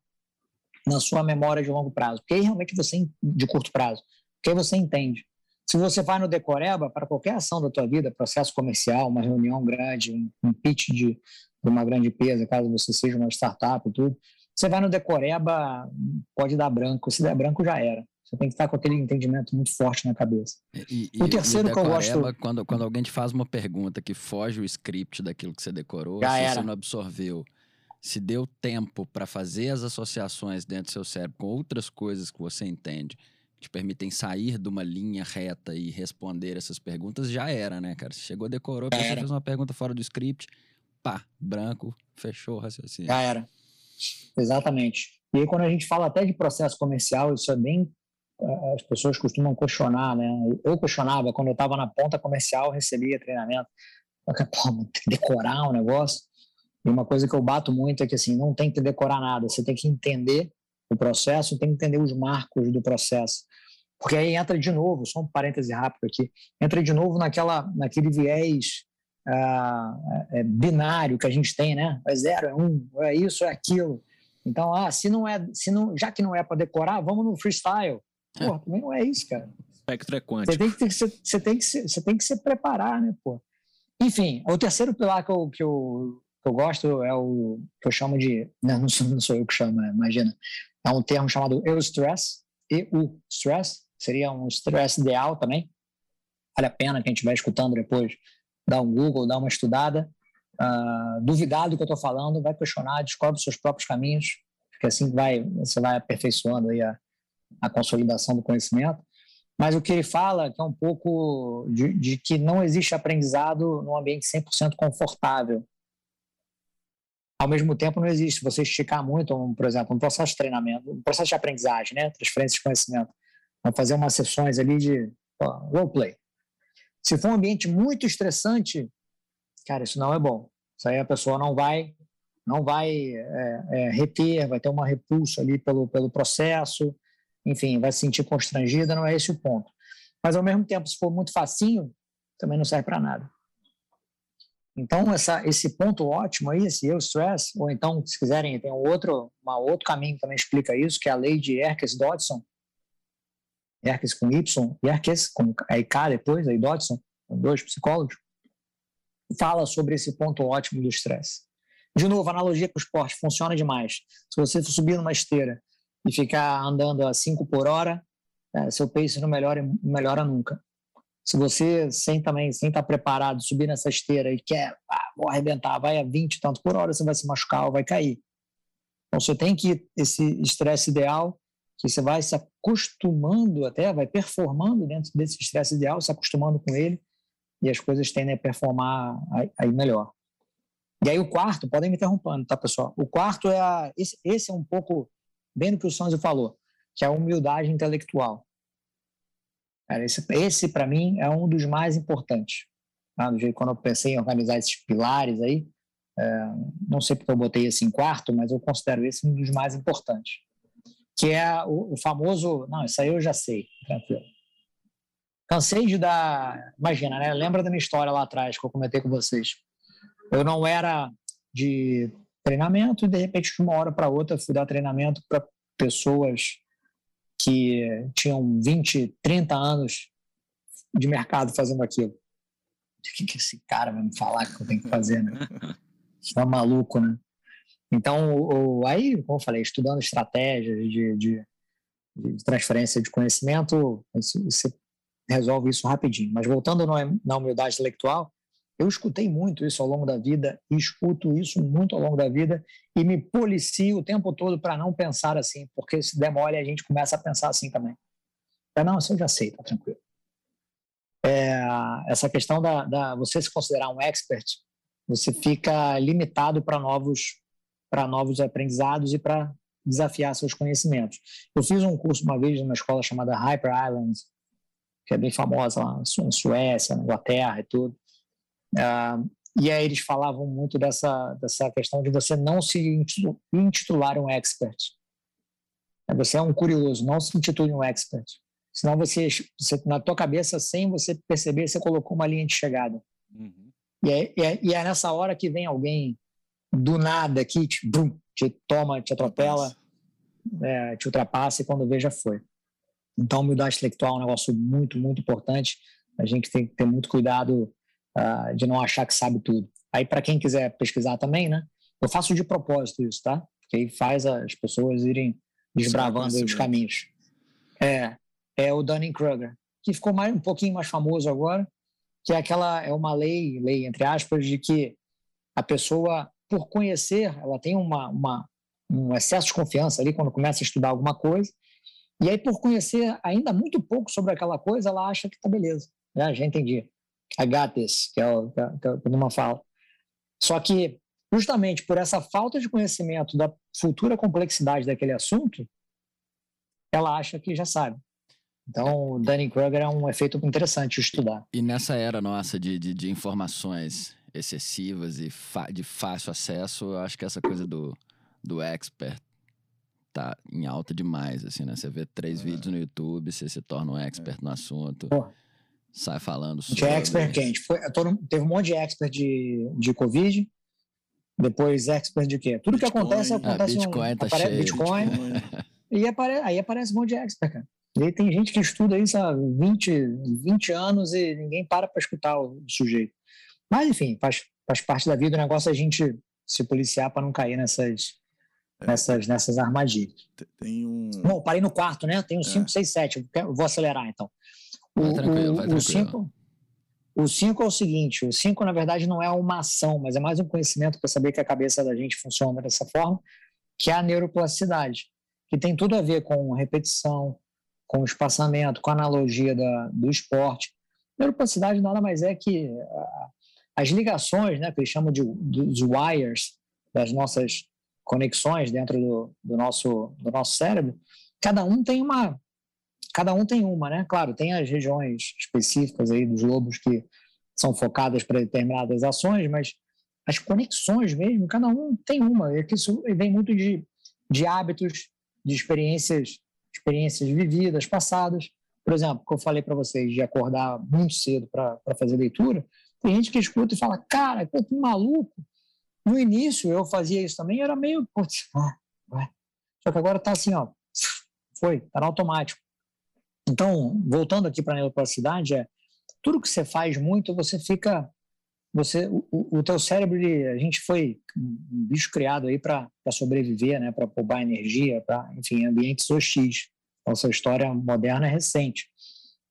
na sua memória de longo prazo, porque aí realmente você de curto prazo, porque aí você entende. Se você vai no Decoreba, para qualquer ação da tua vida, processo comercial, uma reunião grande, um, pitch de, de uma grande empresa, caso você seja uma startup e tudo, você vai no Decoreba, pode dar branco. Se der branco, já era. Você tem que estar com aquele entendimento muito forte na cabeça. E, e o terceiro e que eu gosto. Quando, quando alguém te faz uma pergunta que foge o script daquilo que você decorou, já se era. você não absorveu, se deu tempo para fazer as associações dentro do seu cérebro com outras coisas que você entende, te permitem sair de uma linha reta e responder essas perguntas, já era, né, cara? Você chegou, decorou, você fez uma pergunta fora do script, pá, branco, fechou o raciocínio. Já era. Exatamente. E aí, quando a gente fala até de processo comercial, isso é bem. As pessoas costumam questionar, né? Eu questionava, quando eu estava na ponta comercial, recebia treinamento. Pô, decorar um negócio. E uma coisa que eu bato muito é que assim, não tem que decorar nada, você tem que entender o processo, tem que entender os marcos do processo. Porque aí entra de novo, só um parêntese rápido aqui, entra de novo naquela, naquele viés ah, é, binário que a gente tem, né? É zero, é um, é isso, é aquilo. Então, ah, se não é, se não, já que não é para decorar, vamos no freestyle. Pô, também não é isso, cara. Espectro é quântico. Você tem que, você tem que, se, você tem que se preparar, né, pô? Enfim, o terceiro pilar que eu, que eu, que eu gosto é o que eu chamo de. Não, não sou, não sou eu que chamo, né, imagina. É um termo chamado eu-stress, EU-stress, seria um stress ideal também. Vale a pena que a gente vai escutando depois dar um Google, dar uma estudada, uh, duvidar do que eu estou falando, vai questionar, descobre os seus próprios caminhos, porque assim vai, você vai aperfeiçoando aí a, a consolidação do conhecimento. Mas o que ele fala que é um pouco de, de que não existe aprendizado num ambiente 100% confortável. Ao mesmo tempo, não existe você esticar muito, um, por exemplo, um processo de treinamento, um processo de aprendizagem, né? transferência de conhecimento. Vamos fazer umas sessões ali de roleplay. Se for um ambiente muito estressante, cara, isso não é bom. Isso aí a pessoa não vai não vai é, é, reter, vai ter uma repulsa ali pelo, pelo processo, enfim, vai se sentir constrangida, não é esse o ponto. Mas, ao mesmo tempo, se for muito facinho, também não serve para nada. Então, essa, esse ponto ótimo aí, esse eu stress, ou então, se quiserem, tem um outro, uma outro caminho que também explica isso, que é a lei de Erkes-Dodson, Erkes com Y, Erkes com a IK depois, aí Dodson, dois psicólogos, fala sobre esse ponto ótimo do estresse. De novo, analogia com o esporte, funciona demais. Se você subir numa esteira e ficar andando a 5 por hora, é, seu pace não melhora, melhora nunca. Se você, sem também, sem estar preparado, subir nessa esteira e quer, ah, vou arrebentar, vai a 20 tanto por hora, você vai se machucar ou vai cair. Então, você tem que, esse estresse ideal, que você vai se acostumando até, vai performando dentro desse estresse ideal, se acostumando com ele, e as coisas tendem a performar aí melhor. E aí o quarto, podem me interrompendo, tá, pessoal? O quarto é a, esse, esse é um pouco bem do que o Sanzio falou, que é a humildade intelectual. esse, esse para mim é um dos mais importantes. Tá? Do jeito quando eu pensei em organizar esses pilares aí, é, não sei porque eu botei esse em quarto, mas eu considero esse um dos mais importantes, que é o, o famoso, não, isso aí eu já sei, tranquilo Cansei de dar. Imagina, né? Lembra da minha história lá atrás que eu comentei com vocês. Eu não era de treinamento e, de repente, de uma hora para outra, fui dar treinamento para pessoas que tinham 20, 30 anos de mercado fazendo aquilo. O que, que esse cara vai me falar que eu tenho que fazer, né? É maluco, né? Então, o, aí, como eu falei, estudando estratégias de, de, de transferência de conhecimento, você resolve isso rapidinho. Mas voltando na humildade intelectual, eu escutei muito isso ao longo da vida e escuto isso muito ao longo da vida e me policio o tempo todo para não pensar assim, porque se der mole a gente começa a pensar assim também. Não, isso eu já sei, tá tranquilo. É, essa questão da, da você se considerar um expert, você fica limitado para novos para novos aprendizados e para desafiar seus conhecimentos. Eu fiz um curso uma vez numa escola chamada Hyper Islands, que é bem famosa lá na Suécia, na Inglaterra e tudo. Uh, e aí eles falavam muito dessa, dessa questão de você não se intitular um expert. Você é um curioso, não se intitule um expert. Senão você, você na tua cabeça, sem você perceber, você colocou uma linha de chegada. Uhum. E, é, e, é, e, é, nessa hora que vem alguém do nada aqui, te, brum, te toma, te atropela, é, te ultrapassa e quando vê já foi. Então, humildade intelectual é um negócio muito, muito importante. A gente tem que ter muito cuidado uh, de não achar que sabe tudo. Aí, para quem quiser pesquisar também, né? Eu faço de propósito isso, tá? Porque aí faz as pessoas irem desbravando os caminhos. É, é o Dunning-Kruger, que ficou mais, um pouquinho mais famoso agora, que é aquela é uma lei, lei entre aspas, de que a pessoa, por conhecer, ela tem uma, uma um excesso de confiança ali quando começa a estudar alguma coisa, e aí por conhecer ainda muito pouco sobre aquela coisa, ela acha que tá beleza. Já, já entendi. I got this, que é o que, é, que é fala. Só que, justamente por essa falta de conhecimento da futura complexidade daquele assunto, ela acha que já sabe. Então, o Dunning-Kruger é um efeito interessante de estudar. E nessa era nossa de, de, de informações excessivas e de fácil acesso, eu acho que essa coisa do, do expert tá em alta demais, assim, né? Você vê três é. vídeos no YouTube, você se torna um expert é. no assunto. Pô sai falando sobre... De expert quente. Foi, todo, teve um monte de expert de, de Covid, depois expert de quê? Tudo Bitcoin, que acontece, acontece... Ah, Bitcoin um, tá apare, cheio. Bitcoin, Bitcoin. e apare, aí aparece um monte de expert, cara. E aí tem gente que estuda isso há 20, 20 anos e ninguém para para escutar o sujeito. Mas, enfim, faz, faz parte da vida. O negócio é a gente se policiar para não cair nessas, é. nessas, nessas armadilhas. Tem um... Bom, parei no quarto, né? Tem um 5, 6, 7. Vou acelerar, então. Vai tranquilo, vai tranquilo. O 5 o cinco é o seguinte: o 5, na verdade, não é uma ação, mas é mais um conhecimento para saber que a cabeça da gente funciona dessa forma, que é a neuroplasticidade, que tem tudo a ver com repetição, com espaçamento, com a analogia da, do esporte. Neuroplasticidade nada mais é que as ligações, né, que eles chamam de dos wires, das nossas conexões dentro do, do, nosso, do nosso cérebro, cada um tem uma cada um tem uma, né? Claro, tem as regiões específicas aí dos lobos que são focadas para determinadas ações, mas as conexões mesmo, cada um tem uma. É que isso vem muito de, de hábitos, de experiências, experiências vividas, passadas. Por exemplo, que eu falei para vocês de acordar muito cedo para fazer leitura, tem gente que escuta e fala, cara, que maluco. No início eu fazia isso também, era meio, putz, ah, só que agora está assim, ó, foi, no automático. Então, voltando aqui para a neuroplasticidade, é tudo que você faz muito, você fica, você, o, o teu cérebro, a gente foi um bicho criado aí para sobreviver, né, para poupar energia, para, enfim, ambientes hostis. Essa história moderna é recente.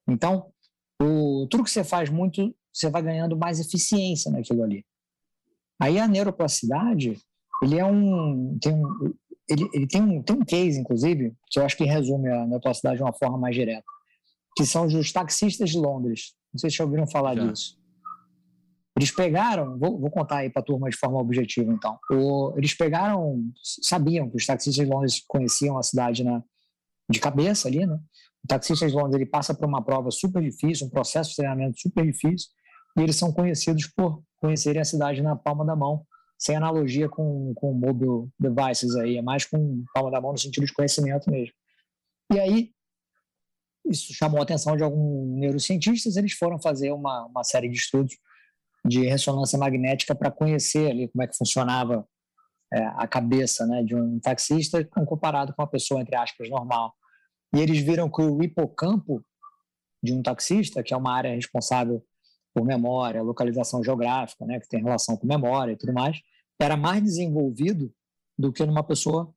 Então, o, tudo que você faz muito, você vai ganhando mais eficiência naquilo ali. Aí a neuroplasticidade, ele é um, tem um, ele, ele tem, um, tem um case, inclusive, que eu acho que resume a neuroplasticidade de uma forma mais direta, que são os taxistas de Londres. Não sei se já ouviram falar já. disso. Eles pegaram, vou, vou contar aí para a turma de forma objetiva, então. O, eles pegaram, sabiam que os taxistas de Londres conheciam a cidade na, de cabeça ali, né? O taxista de Londres ele passa por uma prova super difícil, um processo de treinamento super difícil, e eles são conhecidos por conhecerem a cidade na palma da mão sem analogia com, com mobile devices aí, é mais com palma da mão no sentido de conhecimento mesmo. E aí, isso chamou a atenção de alguns neurocientistas, eles foram fazer uma, uma série de estudos de ressonância magnética para conhecer ali como é que funcionava é, a cabeça né, de um taxista comparado com uma pessoa, entre aspas, normal. E eles viram que o hipocampo de um taxista, que é uma área responsável por memória, localização geográfica, né, que tem relação com memória e tudo mais, era mais desenvolvido do que numa pessoa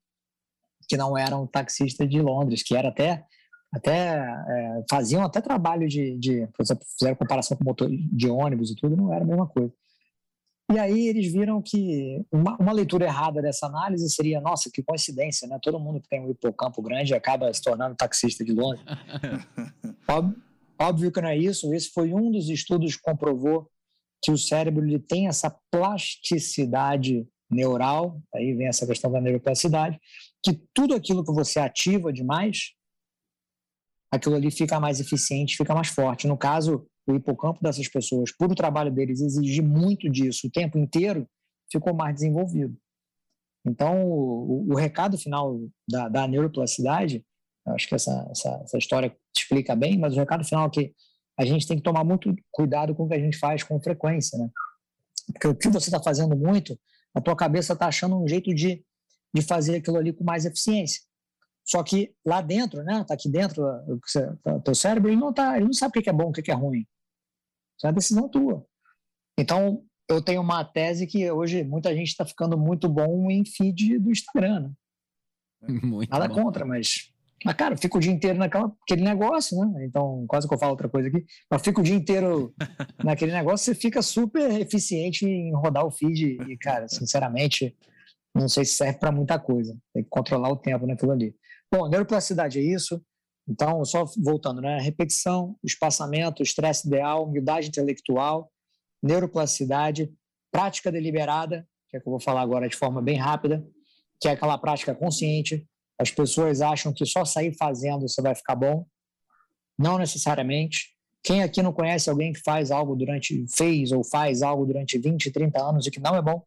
que não era um taxista de Londres, que era até até é, faziam até trabalho de, de, por exemplo, fizeram comparação com motor de ônibus e tudo, não era a mesma coisa. E aí eles viram que uma, uma, leitura errada dessa análise seria, nossa, que coincidência, né? Todo mundo que tem um hipocampo grande acaba se tornando taxista de Londres. [laughs] Óbvio que não é isso. Esse foi um dos estudos que comprovou que o cérebro ele tem essa plasticidade neural, aí vem essa questão da neuroplasticidade, que tudo aquilo que você ativa demais, aquilo ali fica mais eficiente, fica mais forte. No caso, o hipocampo dessas pessoas, por o trabalho deles exigir muito disso o tempo inteiro, ficou mais desenvolvido. Então, o, o recado final da, da neuroplasticidade, acho que essa, essa, essa história explica bem, mas o recado final é que a gente tem que tomar muito cuidado com o que a gente faz com frequência, né? Porque o que você está fazendo muito, a tua cabeça está achando um jeito de, de fazer aquilo ali com mais eficiência. Só que lá dentro, né? Tá aqui dentro, o teu cérebro, ele não tá, ele não sabe o que é bom, o que é ruim. Isso é uma decisão tua. Então, eu tenho uma tese que hoje muita gente está ficando muito bom em feed do Instagram. Né? [laughs] Muito Nada bom. contra, mas mas, cara, eu fico o dia inteiro naquele negócio, né? Então, quase que eu falo outra coisa aqui. Mas fico o dia inteiro [laughs] naquele negócio, você fica super eficiente em rodar o feed. E, cara, sinceramente, não sei se serve para muita coisa. Tem que controlar o tempo naquilo ali. Bom, neuroplasticidade é isso. Então, só voltando, né? Repetição, espaçamento, estresse ideal, humildade intelectual, neuroplasticidade, prática deliberada, que é que eu vou falar agora de forma bem rápida, que é aquela prática consciente, as pessoas acham que só sair fazendo você vai ficar bom. Não necessariamente. Quem aqui não conhece alguém que faz algo durante, fez ou faz algo durante 20, 30 anos e que não é bom?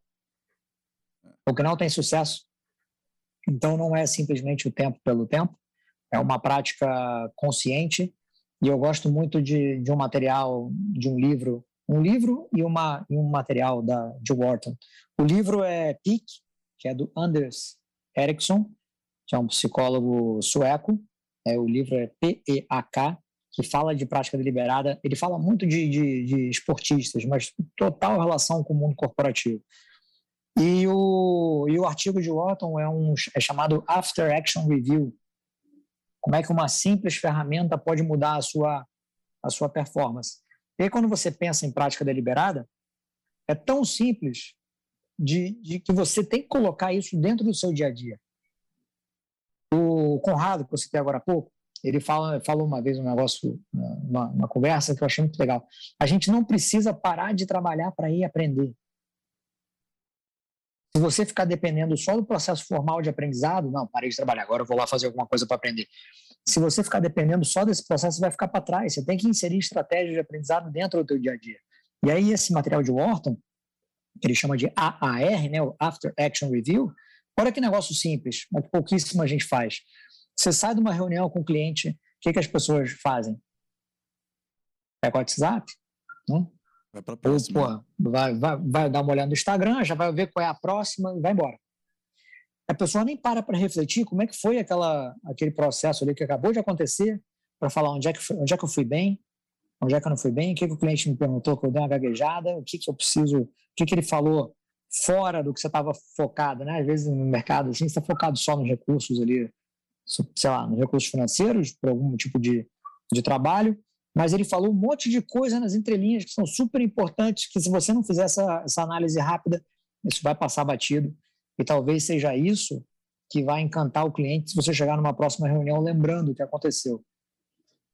Ou que não tem sucesso? Então não é simplesmente o tempo pelo tempo, é uma prática consciente. E eu gosto muito de, de um material, de um livro, um livro e, uma, e um material da, de Wharton. O livro é Peak, que é do Anders Ericsson, que é um psicólogo sueco. É, o livro é PEAK, que fala de prática deliberada. Ele fala muito de, de, de esportistas, mas total relação com o mundo corporativo. E o, e o artigo de Wharton é, um, é chamado After Action Review. Como é que uma simples ferramenta pode mudar a sua, a sua performance. E aí, quando você pensa em prática deliberada, é tão simples de, de que você tem que colocar isso dentro do seu dia a dia. O Conrado, que eu citei agora há pouco, ele fala, falou uma vez um negócio, uma, uma conversa que eu achei muito legal. A gente não precisa parar de trabalhar para ir aprender. Se você ficar dependendo só do processo formal de aprendizado, não, parei de trabalhar, agora eu vou lá fazer alguma coisa para aprender. Se você ficar dependendo só desse processo, você vai ficar para trás. Você tem que inserir estratégias de aprendizado dentro do teu dia a dia. E aí esse material de Wharton, que ele chama de AAR, né, o After Action Review, Olha que negócio simples, mas pouquíssima gente faz. Você sai de uma reunião com o cliente, o que, que as pessoas fazem? Pega o WhatsApp, né? Vai para próxima. Ou, vai, vai, vai dar uma olhada no Instagram, já vai ver qual é a próxima e vai embora. A pessoa nem para para refletir como é que foi aquela, aquele processo ali que acabou de acontecer, para falar onde é, que onde é que eu fui bem, onde é que eu não fui bem, o que, que o cliente me perguntou, que eu dei uma gaguejada, o que, que eu preciso, o que, que ele falou fora do que você estava focado, né? Às vezes no mercado, assim, você está focado só nos recursos ali, sei lá, nos recursos financeiros, por algum tipo de, de trabalho, mas ele falou um monte de coisa nas entrelinhas que são super importantes, que se você não fizer essa, essa análise rápida, isso vai passar batido, e talvez seja isso que vai encantar o cliente se você chegar numa próxima reunião lembrando o que aconteceu.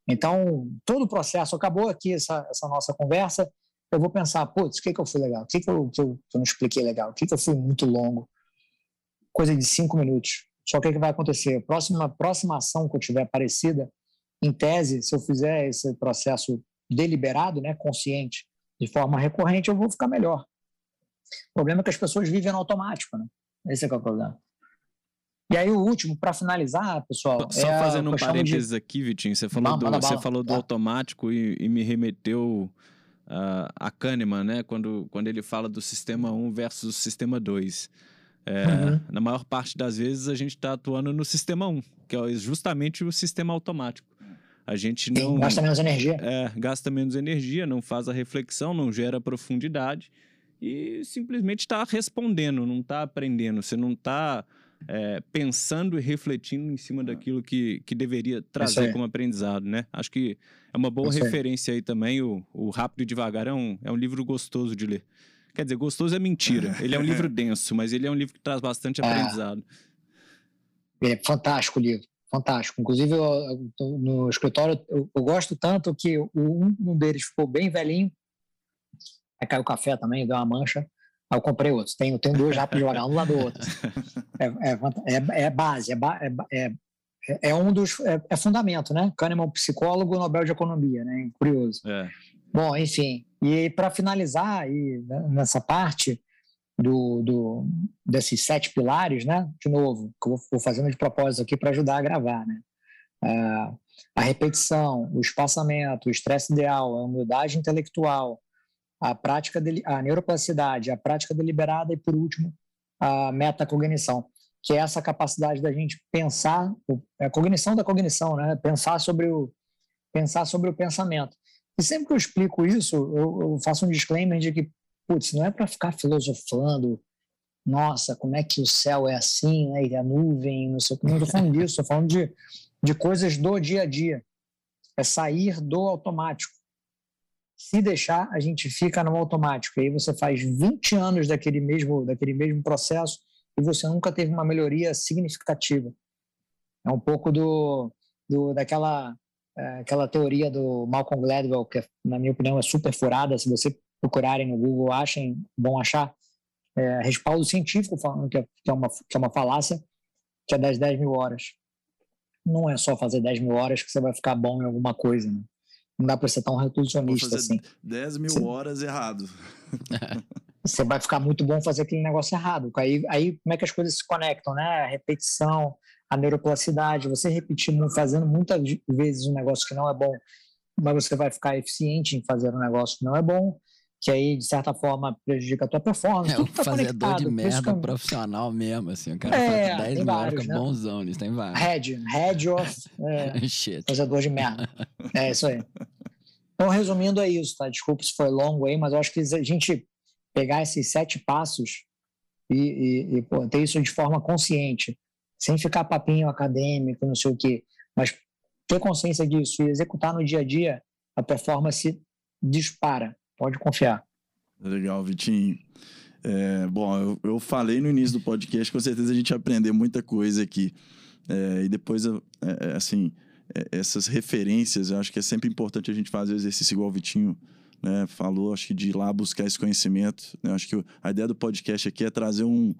Então, todo o processo, acabou aqui essa, essa nossa conversa, eu vou pensar, putz, o que, que eu fui legal? O que, que, eu, que, eu, que eu não expliquei legal? O que, que eu fui muito longo? Coisa de cinco minutos. Só que o que vai acontecer? A próxima, próxima ação que eu tiver parecida, em tese, se eu fizer esse processo deliberado, né, consciente, de forma recorrente, eu vou ficar melhor. O problema é que as pessoas vivem no automático, né? Esse é, é o problema. E aí o último, para finalizar, pessoal. Só é fazendo um parênteses de... aqui, Vitinho, você falou, do, você falou do tá. automático e, e me remeteu uh, a Kahneman, né? Quando, quando ele fala do sistema 1 versus o sistema 2. É, uhum. Na maior parte das vezes a gente está atuando no sistema 1, que é justamente o sistema automático. A gente não. Sim, gasta menos energia. É, gasta menos energia, não faz a reflexão, não gera profundidade e simplesmente está respondendo, não está aprendendo. Você não está é, pensando e refletindo em cima daquilo que, que deveria trazer como aprendizado, né? Acho que é uma boa referência aí também. O, o Rápido e Devagar é um, é um livro gostoso de ler. Quer dizer, gostoso é mentira. Ele é um livro [laughs] denso, mas ele é um livro que traz bastante é. aprendizado. É fantástico o livro. fantástico. Inclusive, eu, no escritório, eu, eu, gosto tanto que um, um deles ficou bem velhinho, aí caiu o café também, deu uma mancha, aí eu comprei outros. Tenho, tenho dois já para jogar, um lado do outro. [laughs] É, é, é, é base, é, é, é, um dos... É, é, fundamento, né? Kahneman, psicólogo, Nobel de Economia, né? Curioso. É. Bom, enfim, e para finalizar aí, né, nessa parte do, do, desses sete pilares, né? De novo, que eu vou fazendo de propósito aqui para ajudar a gravar, né? Ah, a repetição, o espaçamento, o estresse ideal, a humildade intelectual, a prática, de, a neuroplasticidade, a prática deliberada e, por último, a metacognição, que é essa capacidade da gente pensar, é a cognição da cognição, né? Pensar sobre o, pensar sobre o pensamento. E sempre que eu explico isso, eu, eu faço um disclaimer de que, putz, não é para ficar filosofando, nossa, como é que o céu é assim, né? E a nuvem, não sei o que. Não estou falando disso, estou falando de, de coisas do dia a dia. É sair do automático. Se deixar, a gente fica no automático. E aí você faz 20 anos daquele mesmo, daquele mesmo processo e você nunca teve uma melhoria significativa. É um pouco do, do daquela aquela teoria do Malcolm Gladwell, que na minha opinião é super furada, se você procurarem no Google, achem, vão achar é, respaldo científico falando que é, que é, uma, que é uma falácia, que é das 10 mil horas. Não é só fazer 10 mil horas que você vai ficar bom em alguma coisa, né? Não dá para ser tão reducionista assim. 10 mil você, horas errado. [laughs] você vai ficar muito bom fazer aquele negócio errado. Aí, aí como é que as coisas se conectam, né? A repetição, a neuroplasticidade, você repetir, fazendo muitas vezes um negócio que não é bom, mas você vai ficar eficiente em fazer um negócio que não é bom, que aí, de certa forma, prejudica a tua performance. É um tá fazedor de merda que... profissional mesmo, assim. O cara é, faz 10 mil horas, fica né? bonzão nisso, tem vários. Head, head of é, [laughs] Shit. fazedor de merda. É isso aí. Então, resumindo, é isso, tá? Desculpa se foi longo aí, mas eu acho que a gente pegar esses sete passos e, e, e pô, ter isso de forma consciente, sem ficar papinho acadêmico, não sei o quê, mas ter consciência disso e executar no dia a dia, a performance dispara. Pode confiar. Legal, Vitinho. É, bom, eu, eu, falei no início do podcast, com certeza a gente aprender muita coisa aqui. É, e depois, é, é assim, é, essas referências, eu acho que é sempre importante a gente fazer o exercício igual o Vitinho né, falou, acho que de ir lá buscar esse conhecimento. Eu acho que a ideia do podcast aqui é trazer um,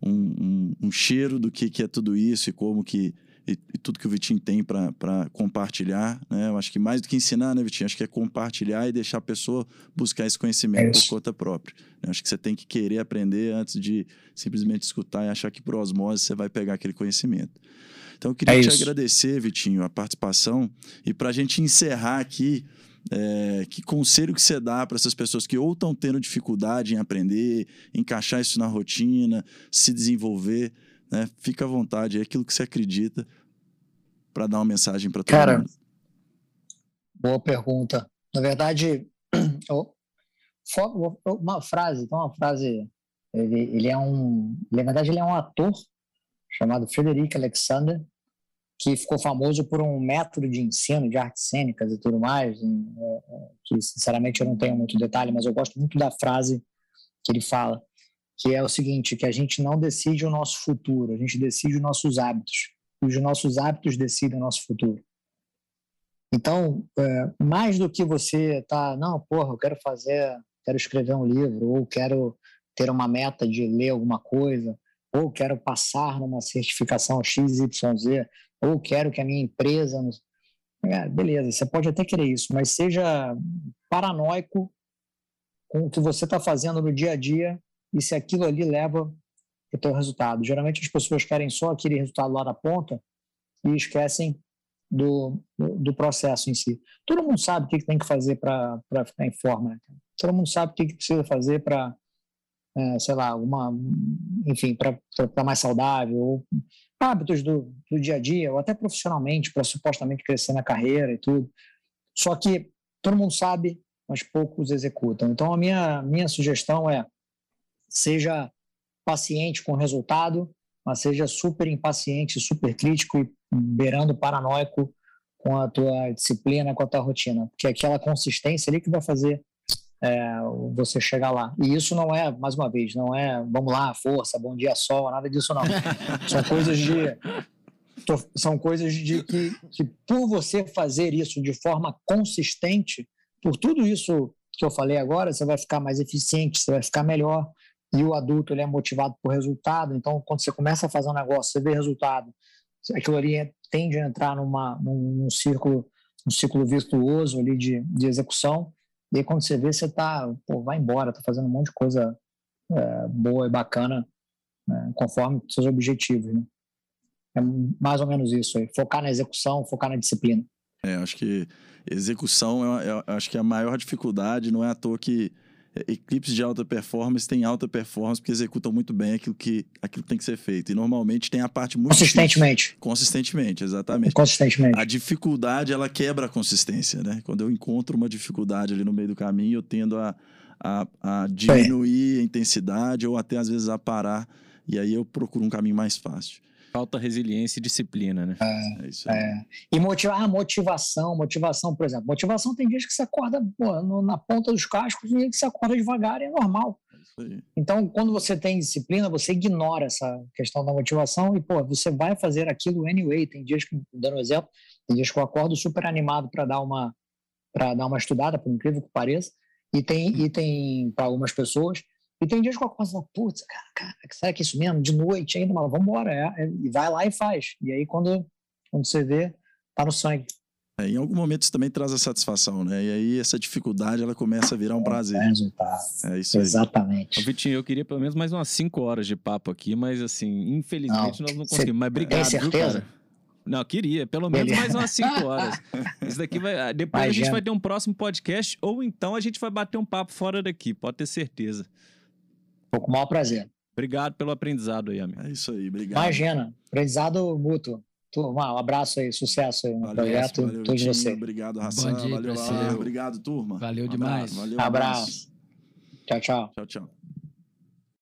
um, um, um cheiro do que, que é tudo isso e como que e, e tudo que o Vitinho tem para compartilhar, né? Eu acho que mais do que ensinar, né, Vitinho? Acho que é compartilhar e deixar a pessoa buscar esse conhecimento é por conta própria. Eu acho que você tem que querer aprender antes de simplesmente escutar e achar que por osmose você vai pegar aquele conhecimento. Então, eu queria é te agradecer, Vitinho, a participação. E para a gente encerrar aqui, é, que conselho que você dá para essas pessoas que ou estão tendo dificuldade em aprender, encaixar isso na rotina, se desenvolver, né? Fica à vontade, é aquilo que você acredita para dar uma mensagem para todo Cara, mundo. boa pergunta. Na verdade, [clears throat] uma frase, então uma frase, ele, ele é um, na verdade ele é um ator chamado Frederic Alexander, que ficou famoso por um método de ensino de artes cênicas e tudo mais, é, é, que sinceramente eu não tenho muito detalhe, mas eu gosto muito da frase que ele fala, que é o seguinte, que a gente não decide o nosso futuro, a gente decide os nossos hábitos, e os nossos hábitos decidem o nosso futuro. Então, é, mais do que você tá, não, porra, eu quero fazer, quero escrever um livro, ou quero ter uma meta de ler alguma coisa, ou quero passar numa certificação XYZ, ou quero que a minha empresa. É, beleza, você pode até querer isso, mas seja paranoico com o que você está fazendo no dia a dia e se aquilo ali leva o teu resultado. Geralmente as pessoas querem só aquele resultado lá na ponta e esquecem do, do, processo em si. Todo mundo sabe o que, que tem que fazer para ficar em forma. Né? Todo mundo sabe o que, que precisa fazer para, é, sei lá, uma, enfim, para ficar mais saudável, ou hábitos do, do dia a dia, ou até profissionalmente, para supostamente crescer na carreira e tudo. Só que todo mundo sabe, mas poucos executam. Então, a minha, minha sugestão é: seja paciente com o resultado, mas seja super impaciente, super crítico e beirando paranoico com a tua disciplina, com a tua rotina, porque é aquela consistência ali que vai fazer é, você chegar lá. E isso não é, mais uma vez, não é vamos lá, força, bom dia, sol, nada disso não. [laughs] São coisas de são coisas de que, que, por você fazer isso de forma consistente, por tudo isso que eu falei agora, você vai ficar mais eficiente, você vai ficar melhor. E o adulto ele é motivado por resultado. Então, quando você começa a fazer um negócio, você vê resultado, aquilo ali tende a entrar numa, num, num círculo, um ciclo virtuoso ali de, de execução. E aí, quando você vê, você está, vai embora, está fazendo um monte de coisa é, boa e bacana, né, conforme seus objetivos. Né? É mais ou menos isso aí. Focar na execução, focar na disciplina. É, acho que execução, é, é, acho que a maior dificuldade não é à toa que equipes de alta performance têm alta performance porque executam muito bem aquilo que, aquilo que tem que ser feito. E normalmente tem a parte muito. Consistentemente. Difícil. Consistentemente, exatamente. Consistentemente. A dificuldade, ela quebra a consistência, né? Quando eu encontro uma dificuldade ali no meio do caminho, eu tendo a, a, a diminuir a intensidade ou até às vezes a parar. E aí eu procuro um caminho mais fácil. Falta resiliência e disciplina, né? É, é isso aí. É. E motiva, ah, motivação, motivação, por exemplo. Motivação tem dias que você acorda pô, no, na ponta dos cascos, tem dias que você acorda devagar é normal. É então, quando você tem disciplina, você ignora essa questão da motivação e, pô, você vai fazer aquilo anyway. Tem dias que, dando um exemplo, tem dias que eu acordo super animado para dar uma para dar uma estudada, por incrível que pareça, e tem, e tem para algumas pessoas, e tem dias que eu acordo e falo, putz, cara, cara, será que é isso mesmo? De noite ainda, mas vamos embora. É, é, e vai lá e faz. E aí, quando, quando você vê, tá no sangue. É, em algum momento isso também traz a satisfação, né? E aí essa dificuldade ela começa a virar um é, prazer. É resultado. É isso aí. Exatamente. Ô, Vitinho, eu queria pelo menos mais umas 5 horas de papo aqui, mas assim, infelizmente não, nós não conseguimos. Mas obrigado, tem certeza? Viu? Não, queria, pelo menos mais umas 5 [laughs] horas. Isso daqui vai. Ah, depois Imagina. a gente vai ter um próximo podcast, ou então a gente vai bater um papo fora daqui, pode ter certeza. Foi com o maior prazer. Obrigado pelo aprendizado aí, amigo. É isso aí, obrigado. Imagina, aprendizado mútuo. Turma, um abraço aí, sucesso aí no valeu, projeto. Valeu, todos vocês. Obrigado, Ração. Valeu, valeu, Obrigado, turma. Valeu demais. Abraço. Valeu, abraço. Tchau, tchau. Tchau, tchau.